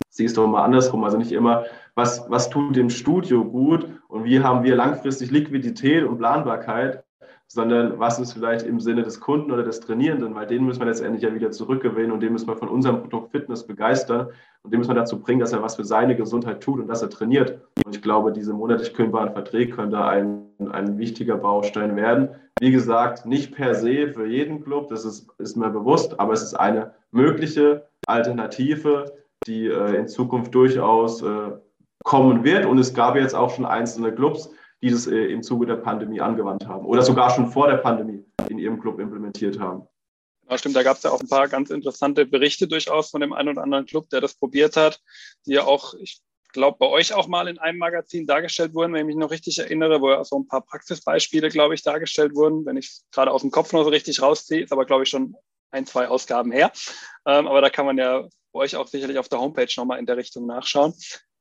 Siehst doch mal andersrum. Also nicht immer, was, was tut dem Studio gut und wie haben wir langfristig Liquidität und Planbarkeit, sondern was ist vielleicht im Sinne des Kunden oder des Trainierenden, weil den müssen wir letztendlich ja wieder zurückgewinnen und den müssen wir von unserem Produkt Fitness begeistern und den müssen wir dazu bringen, dass er was für seine Gesundheit tut und dass er trainiert. Und ich glaube, diese monatlich kündbaren Verträge können da ein, ein wichtiger Baustein werden. Wie gesagt, nicht per se für jeden Club, das ist, ist mir bewusst, aber es ist eine mögliche Alternative, die äh, in Zukunft durchaus äh, kommen wird. Und es gab jetzt auch schon einzelne Clubs, die das äh, im Zuge der Pandemie angewandt haben oder sogar schon vor der Pandemie in ihrem Club implementiert haben. Ja, stimmt, da gab es ja auch ein paar ganz interessante Berichte durchaus von dem einen oder anderen Club, der das probiert hat, die ja auch, ich glaube, bei euch auch mal in einem Magazin dargestellt wurden, wenn ich mich noch richtig erinnere, wo ja so ein paar Praxisbeispiele, glaube ich, dargestellt wurden. Wenn ich es gerade aus dem Kopf noch so richtig rausziehe, ist aber, glaube ich, schon ein, zwei Ausgaben her. Ähm, aber da kann man ja bei euch auch sicherlich auf der Homepage nochmal in der Richtung nachschauen.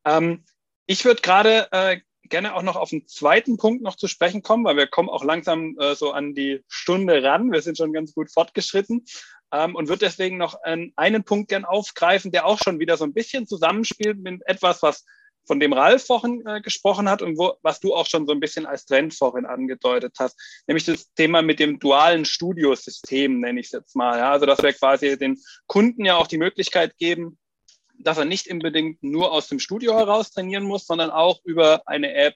Ähm, ich würde gerade äh, gerne auch noch auf den zweiten Punkt noch zu sprechen kommen, weil wir kommen auch langsam äh, so an die Stunde ran. Wir sind schon ganz gut fortgeschritten ähm, und würde deswegen noch einen, einen Punkt gern aufgreifen, der auch schon wieder so ein bisschen zusammenspielt mit etwas, was von dem Ralf vorhin äh, gesprochen hat und wo, was du auch schon so ein bisschen als Trend vorhin angedeutet hast, nämlich das Thema mit dem dualen Studiosystem, nenne ich es jetzt mal. Ja? Also, dass wir quasi den Kunden ja auch die Möglichkeit geben, dass er nicht unbedingt nur aus dem Studio heraus trainieren muss, sondern auch über eine App,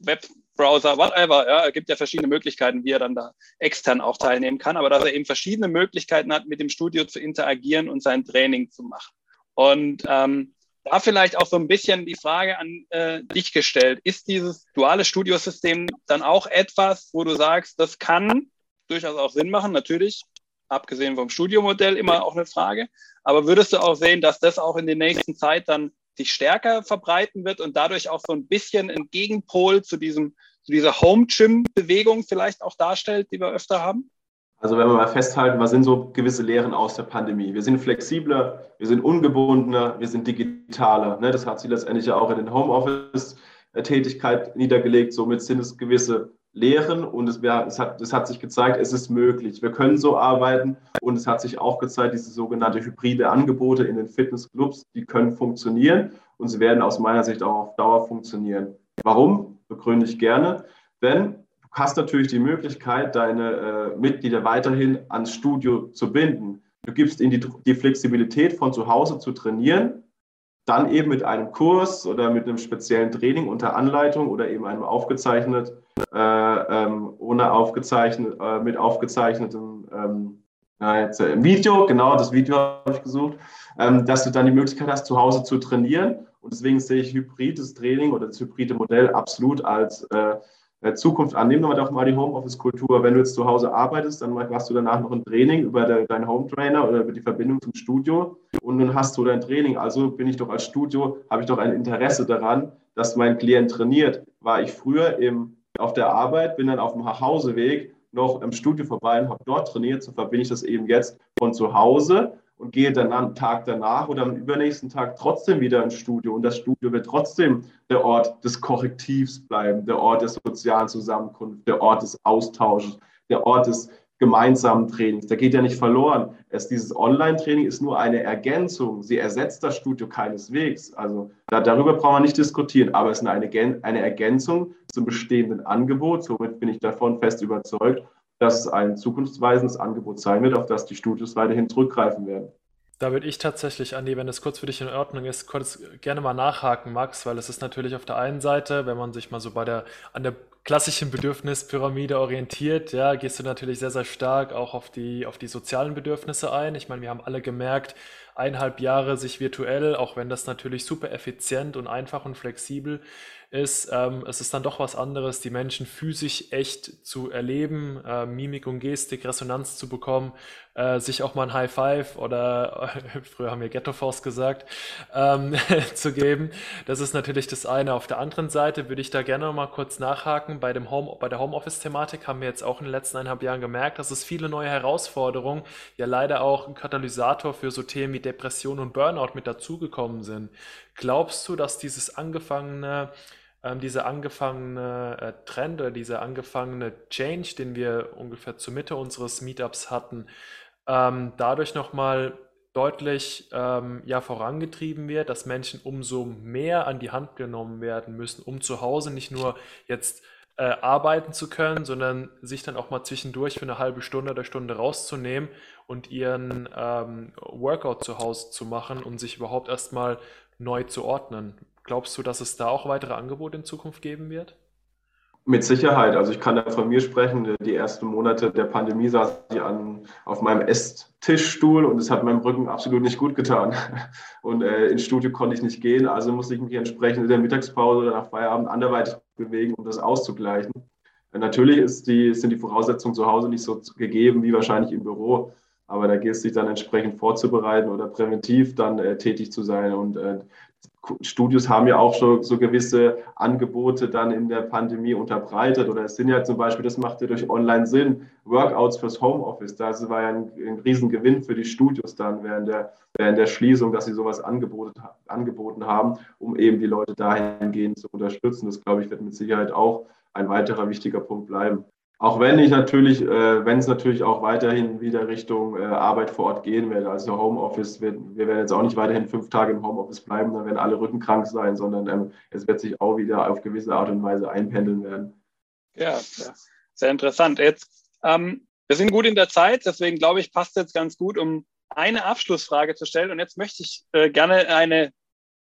Webbrowser, whatever. Ja, es gibt ja verschiedene Möglichkeiten, wie er dann da extern auch teilnehmen kann, aber dass er eben verschiedene Möglichkeiten hat, mit dem Studio zu interagieren und sein Training zu machen. Und ähm, da vielleicht auch so ein bisschen die Frage an äh, dich gestellt. Ist dieses duale Studiosystem dann auch etwas, wo du sagst, das kann durchaus auch Sinn machen? Natürlich, abgesehen vom Studiomodell immer auch eine Frage. Aber würdest du auch sehen, dass das auch in der nächsten Zeit dann sich stärker verbreiten wird und dadurch auch so ein bisschen ein Gegenpol zu diesem, zu dieser Home-Gym-Bewegung vielleicht auch darstellt, die wir öfter haben? Also wenn wir mal festhalten, was sind so gewisse Lehren aus der Pandemie? Wir sind flexibler, wir sind ungebundener, wir sind digitaler. Ne? Das hat sich letztendlich auch in den Homeoffice-Tätigkeit niedergelegt. Somit sind es gewisse Lehren und es, wär, es, hat, es hat sich gezeigt, es ist möglich. Wir können so arbeiten und es hat sich auch gezeigt, diese sogenannte hybride Angebote in den Fitnessclubs, die können funktionieren und sie werden aus meiner Sicht auch auf Dauer funktionieren. Warum? Begründe ich gerne. Denn hast natürlich die Möglichkeit, deine äh, Mitglieder weiterhin ans Studio zu binden. Du gibst ihnen die, die Flexibilität, von zu Hause zu trainieren, dann eben mit einem Kurs oder mit einem speziellen Training unter Anleitung oder eben einem aufgezeichnet, äh, ähm, ohne aufgezeichnet, äh, mit aufgezeichnetem ähm, jetzt, äh, Video, genau das Video habe ich gesucht, ähm, dass du dann die Möglichkeit hast, zu Hause zu trainieren. Und deswegen sehe ich hybrides Training oder das hybride Modell absolut als äh, Zukunft annehmen. wir doch mal die Homeoffice-Kultur. Wenn du jetzt zu Hause arbeitest, dann machst du danach noch ein Training über de, deinen Home-Trainer oder über die Verbindung zum Studio und dann hast du dein Training. Also bin ich doch als Studio, habe ich doch ein Interesse daran, dass mein Klient trainiert. War ich früher im, auf der Arbeit, bin dann auf dem Nachhauseweg noch im Studio vorbei und habe dort trainiert, so verbinde ich das eben jetzt von zu Hause und gehe dann am Tag danach oder am übernächsten Tag trotzdem wieder ins Studio. Und das Studio wird trotzdem der Ort des Korrektivs bleiben, der Ort der sozialen Zusammenkunft, der Ort des Austausches, der Ort des gemeinsamen Trainings. Der geht ja nicht verloren. Es, dieses Online-Training ist nur eine Ergänzung. Sie ersetzt das Studio keineswegs. Also da, darüber brauchen wir nicht diskutieren, aber es ist eine, eine Ergänzung zum bestehenden Angebot. Somit bin ich davon fest überzeugt dass es ein zukunftsweisendes Angebot sein wird, auf das die Studios weiterhin zurückgreifen werden. Da würde ich tatsächlich, Andi, wenn es kurz für dich in Ordnung ist, kurz gerne mal nachhaken, Max, weil es ist natürlich auf der einen Seite, wenn man sich mal so bei der, an der klassischen Bedürfnispyramide orientiert, ja, gehst du natürlich sehr, sehr stark auch auf die, auf die sozialen Bedürfnisse ein. Ich meine, wir haben alle gemerkt, eineinhalb Jahre sich virtuell, auch wenn das natürlich super effizient und einfach und flexibel ist, ähm, es ist dann doch was anderes, die Menschen physisch echt zu erleben, äh, Mimik und Gestik, Resonanz zu bekommen, äh, sich auch mal ein High Five oder äh, *laughs* früher haben wir Ghetto Force gesagt, ähm, *laughs* zu geben. Das ist natürlich das eine. Auf der anderen Seite würde ich da gerne noch mal kurz nachhaken. Bei, dem Home, bei der Homeoffice-Thematik haben wir jetzt auch in den letzten eineinhalb Jahren gemerkt, dass es viele neue Herausforderungen, ja leider auch ein Katalysator für so Themen wie Depression und Burnout mit dazugekommen sind. Glaubst du, dass dieses angefangene ähm, dieser angefangene äh, Trend oder dieser angefangene Change, den wir ungefähr zur Mitte unseres Meetups hatten, ähm, dadurch nochmal deutlich ähm, ja, vorangetrieben wird, dass Menschen umso mehr an die Hand genommen werden müssen, um zu Hause nicht nur jetzt äh, arbeiten zu können, sondern sich dann auch mal zwischendurch für eine halbe Stunde oder Stunde rauszunehmen und ihren ähm, Workout zu Hause zu machen und sich überhaupt erstmal neu zu ordnen. Glaubst du, dass es da auch weitere Angebote in Zukunft geben wird? Mit Sicherheit. Also ich kann da von mir sprechen. Die ersten Monate der Pandemie saß ich an, auf meinem Esstischstuhl und es hat meinem Rücken absolut nicht gut getan. *laughs* Und äh, ins Studio konnte ich nicht gehen, also musste ich mich entsprechend in der Mittagspause oder nach Feierabend anderweitig bewegen, um das auszugleichen. Natürlich die, sind die Voraussetzungen zu Hause nicht so gegeben wie wahrscheinlich im Büro, aber da geht es sich dann entsprechend vorzubereiten oder präventiv dann äh, tätig zu sein. Und äh, Studios haben ja auch schon so gewisse Angebote dann in der Pandemie unterbreitet. Oder es sind ja zum Beispiel, das macht ja durch Online Sinn, Workouts fürs Homeoffice. Das war ja ein, ein Riesengewinn für die Studios dann während der, während der Schließung, dass sie sowas angeboten, angeboten haben, um eben die Leute dahingehend zu unterstützen. Das, glaube ich, wird mit Sicherheit auch ein weiterer wichtiger Punkt bleiben. Auch wenn ich natürlich, äh, wenn es natürlich auch weiterhin wieder Richtung äh, Arbeit vor Ort gehen werde, also Homeoffice, wird, wir werden jetzt auch nicht weiterhin fünf Tage im Homeoffice bleiben, dann werden alle rückenkrank sein, sondern ähm, es wird sich auch wieder auf gewisse Art und Weise einpendeln werden. Ja, ja. sehr interessant. Jetzt, ähm, wir sind gut in der Zeit, deswegen glaube ich, passt jetzt ganz gut, um eine Abschlussfrage zu stellen. Und jetzt möchte ich äh, gerne eine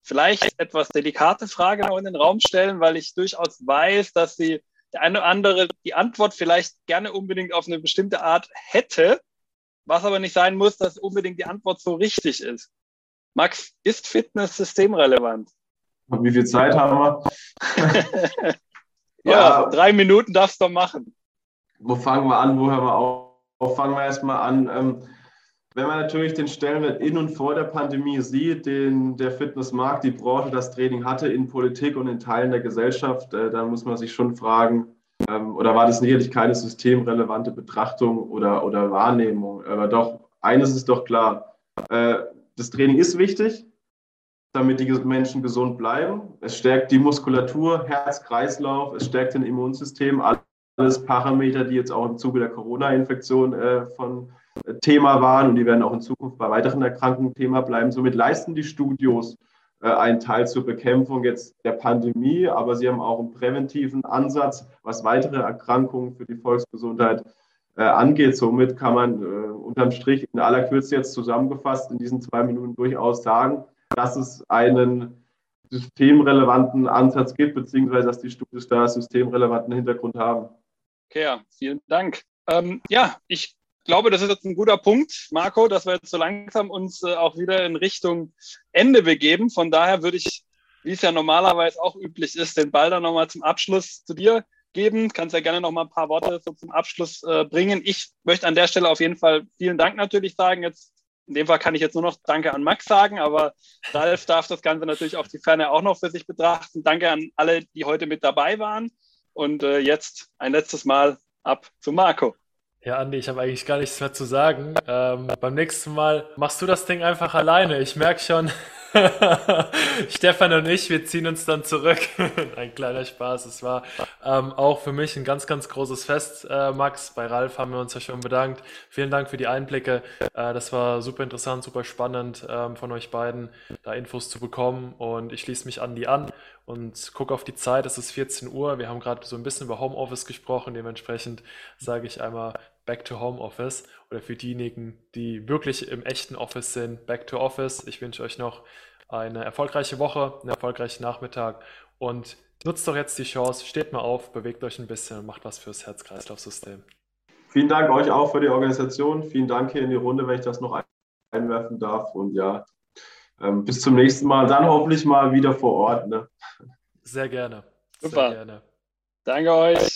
vielleicht etwas delikate Frage noch in den Raum stellen, weil ich durchaus weiß, dass Sie der eine oder andere die Antwort vielleicht gerne unbedingt auf eine bestimmte Art hätte, was aber nicht sein muss, dass unbedingt die Antwort so richtig ist. Max, ist Fitness systemrelevant? Und wie viel Zeit haben wir? *laughs* ja, ja, drei Minuten darfst du machen. Wo fangen wir an? Wo hören wir auf? Fangen wir erstmal an. Ähm, wenn man natürlich den Stellenwert in und vor der Pandemie sieht, den der Fitnessmarkt, die Branche, das Training hatte in Politik und in Teilen der Gesellschaft, äh, dann muss man sich schon fragen, ähm, oder war das sicherlich keine systemrelevante Betrachtung oder, oder Wahrnehmung? Aber doch, eines ist doch klar, äh, das Training ist wichtig, damit die Menschen gesund bleiben. Es stärkt die Muskulatur, Herz-Kreislauf, es stärkt den Immunsystem, alles Parameter, die jetzt auch im Zuge der Corona-Infektion äh, von Thema waren und die werden auch in Zukunft bei weiteren Erkrankungen Thema bleiben. Somit leisten die Studios äh, einen Teil zur Bekämpfung jetzt der Pandemie, aber sie haben auch einen präventiven Ansatz, was weitere Erkrankungen für die Volksgesundheit äh, angeht. Somit kann man äh, unterm Strich in aller Kürze jetzt zusammengefasst in diesen zwei Minuten durchaus sagen, dass es einen systemrelevanten Ansatz gibt, beziehungsweise dass die Studios da systemrelevanten Hintergrund haben. Okay, vielen Dank. Ähm, ja, ich glaube, das ist jetzt ein guter Punkt, Marco, dass wir jetzt so langsam uns äh, auch wieder in Richtung Ende begeben. Von daher würde ich, wie es ja normalerweise auch üblich ist, den Ball dann nochmal zum Abschluss zu dir geben. Kannst ja gerne noch mal ein paar Worte so zum Abschluss äh, bringen. Ich möchte an der Stelle auf jeden Fall vielen Dank natürlich sagen. Jetzt in dem Fall kann ich jetzt nur noch Danke an Max sagen, aber Ralf darf das Ganze natürlich auf die Ferne auch noch für sich betrachten. Danke an alle, die heute mit dabei waren. Und äh, jetzt ein letztes Mal ab zu Marco. Ja, Andi, ich habe eigentlich gar nichts mehr zu sagen. Ähm, beim nächsten Mal machst du das Ding einfach alleine. Ich merke schon, *laughs* Stefan und ich, wir ziehen uns dann zurück. *laughs* ein kleiner Spaß. Es war ähm, auch für mich ein ganz, ganz großes Fest, äh, Max. Bei Ralf haben wir uns ja schon bedankt. Vielen Dank für die Einblicke. Äh, das war super interessant, super spannend ähm, von euch beiden, da Infos zu bekommen. Und ich schließe mich an die an und gucke auf die Zeit. Es ist 14 Uhr. Wir haben gerade so ein bisschen über Homeoffice gesprochen. Dementsprechend sage ich einmal Back to Home Office oder für diejenigen, die wirklich im echten Office sind, Back to Office. Ich wünsche euch noch eine erfolgreiche Woche, einen erfolgreichen Nachmittag und nutzt doch jetzt die Chance, steht mal auf, bewegt euch ein bisschen und macht was fürs Herz-Kreislauf-System. Vielen Dank euch auch für die Organisation. Vielen Dank hier in die Runde, wenn ich das noch einwerfen darf. Und ja, ähm, bis zum nächsten Mal. Dann hoffentlich mal wieder vor Ort. Ne? Sehr gerne. Super. Sehr gerne. Danke euch.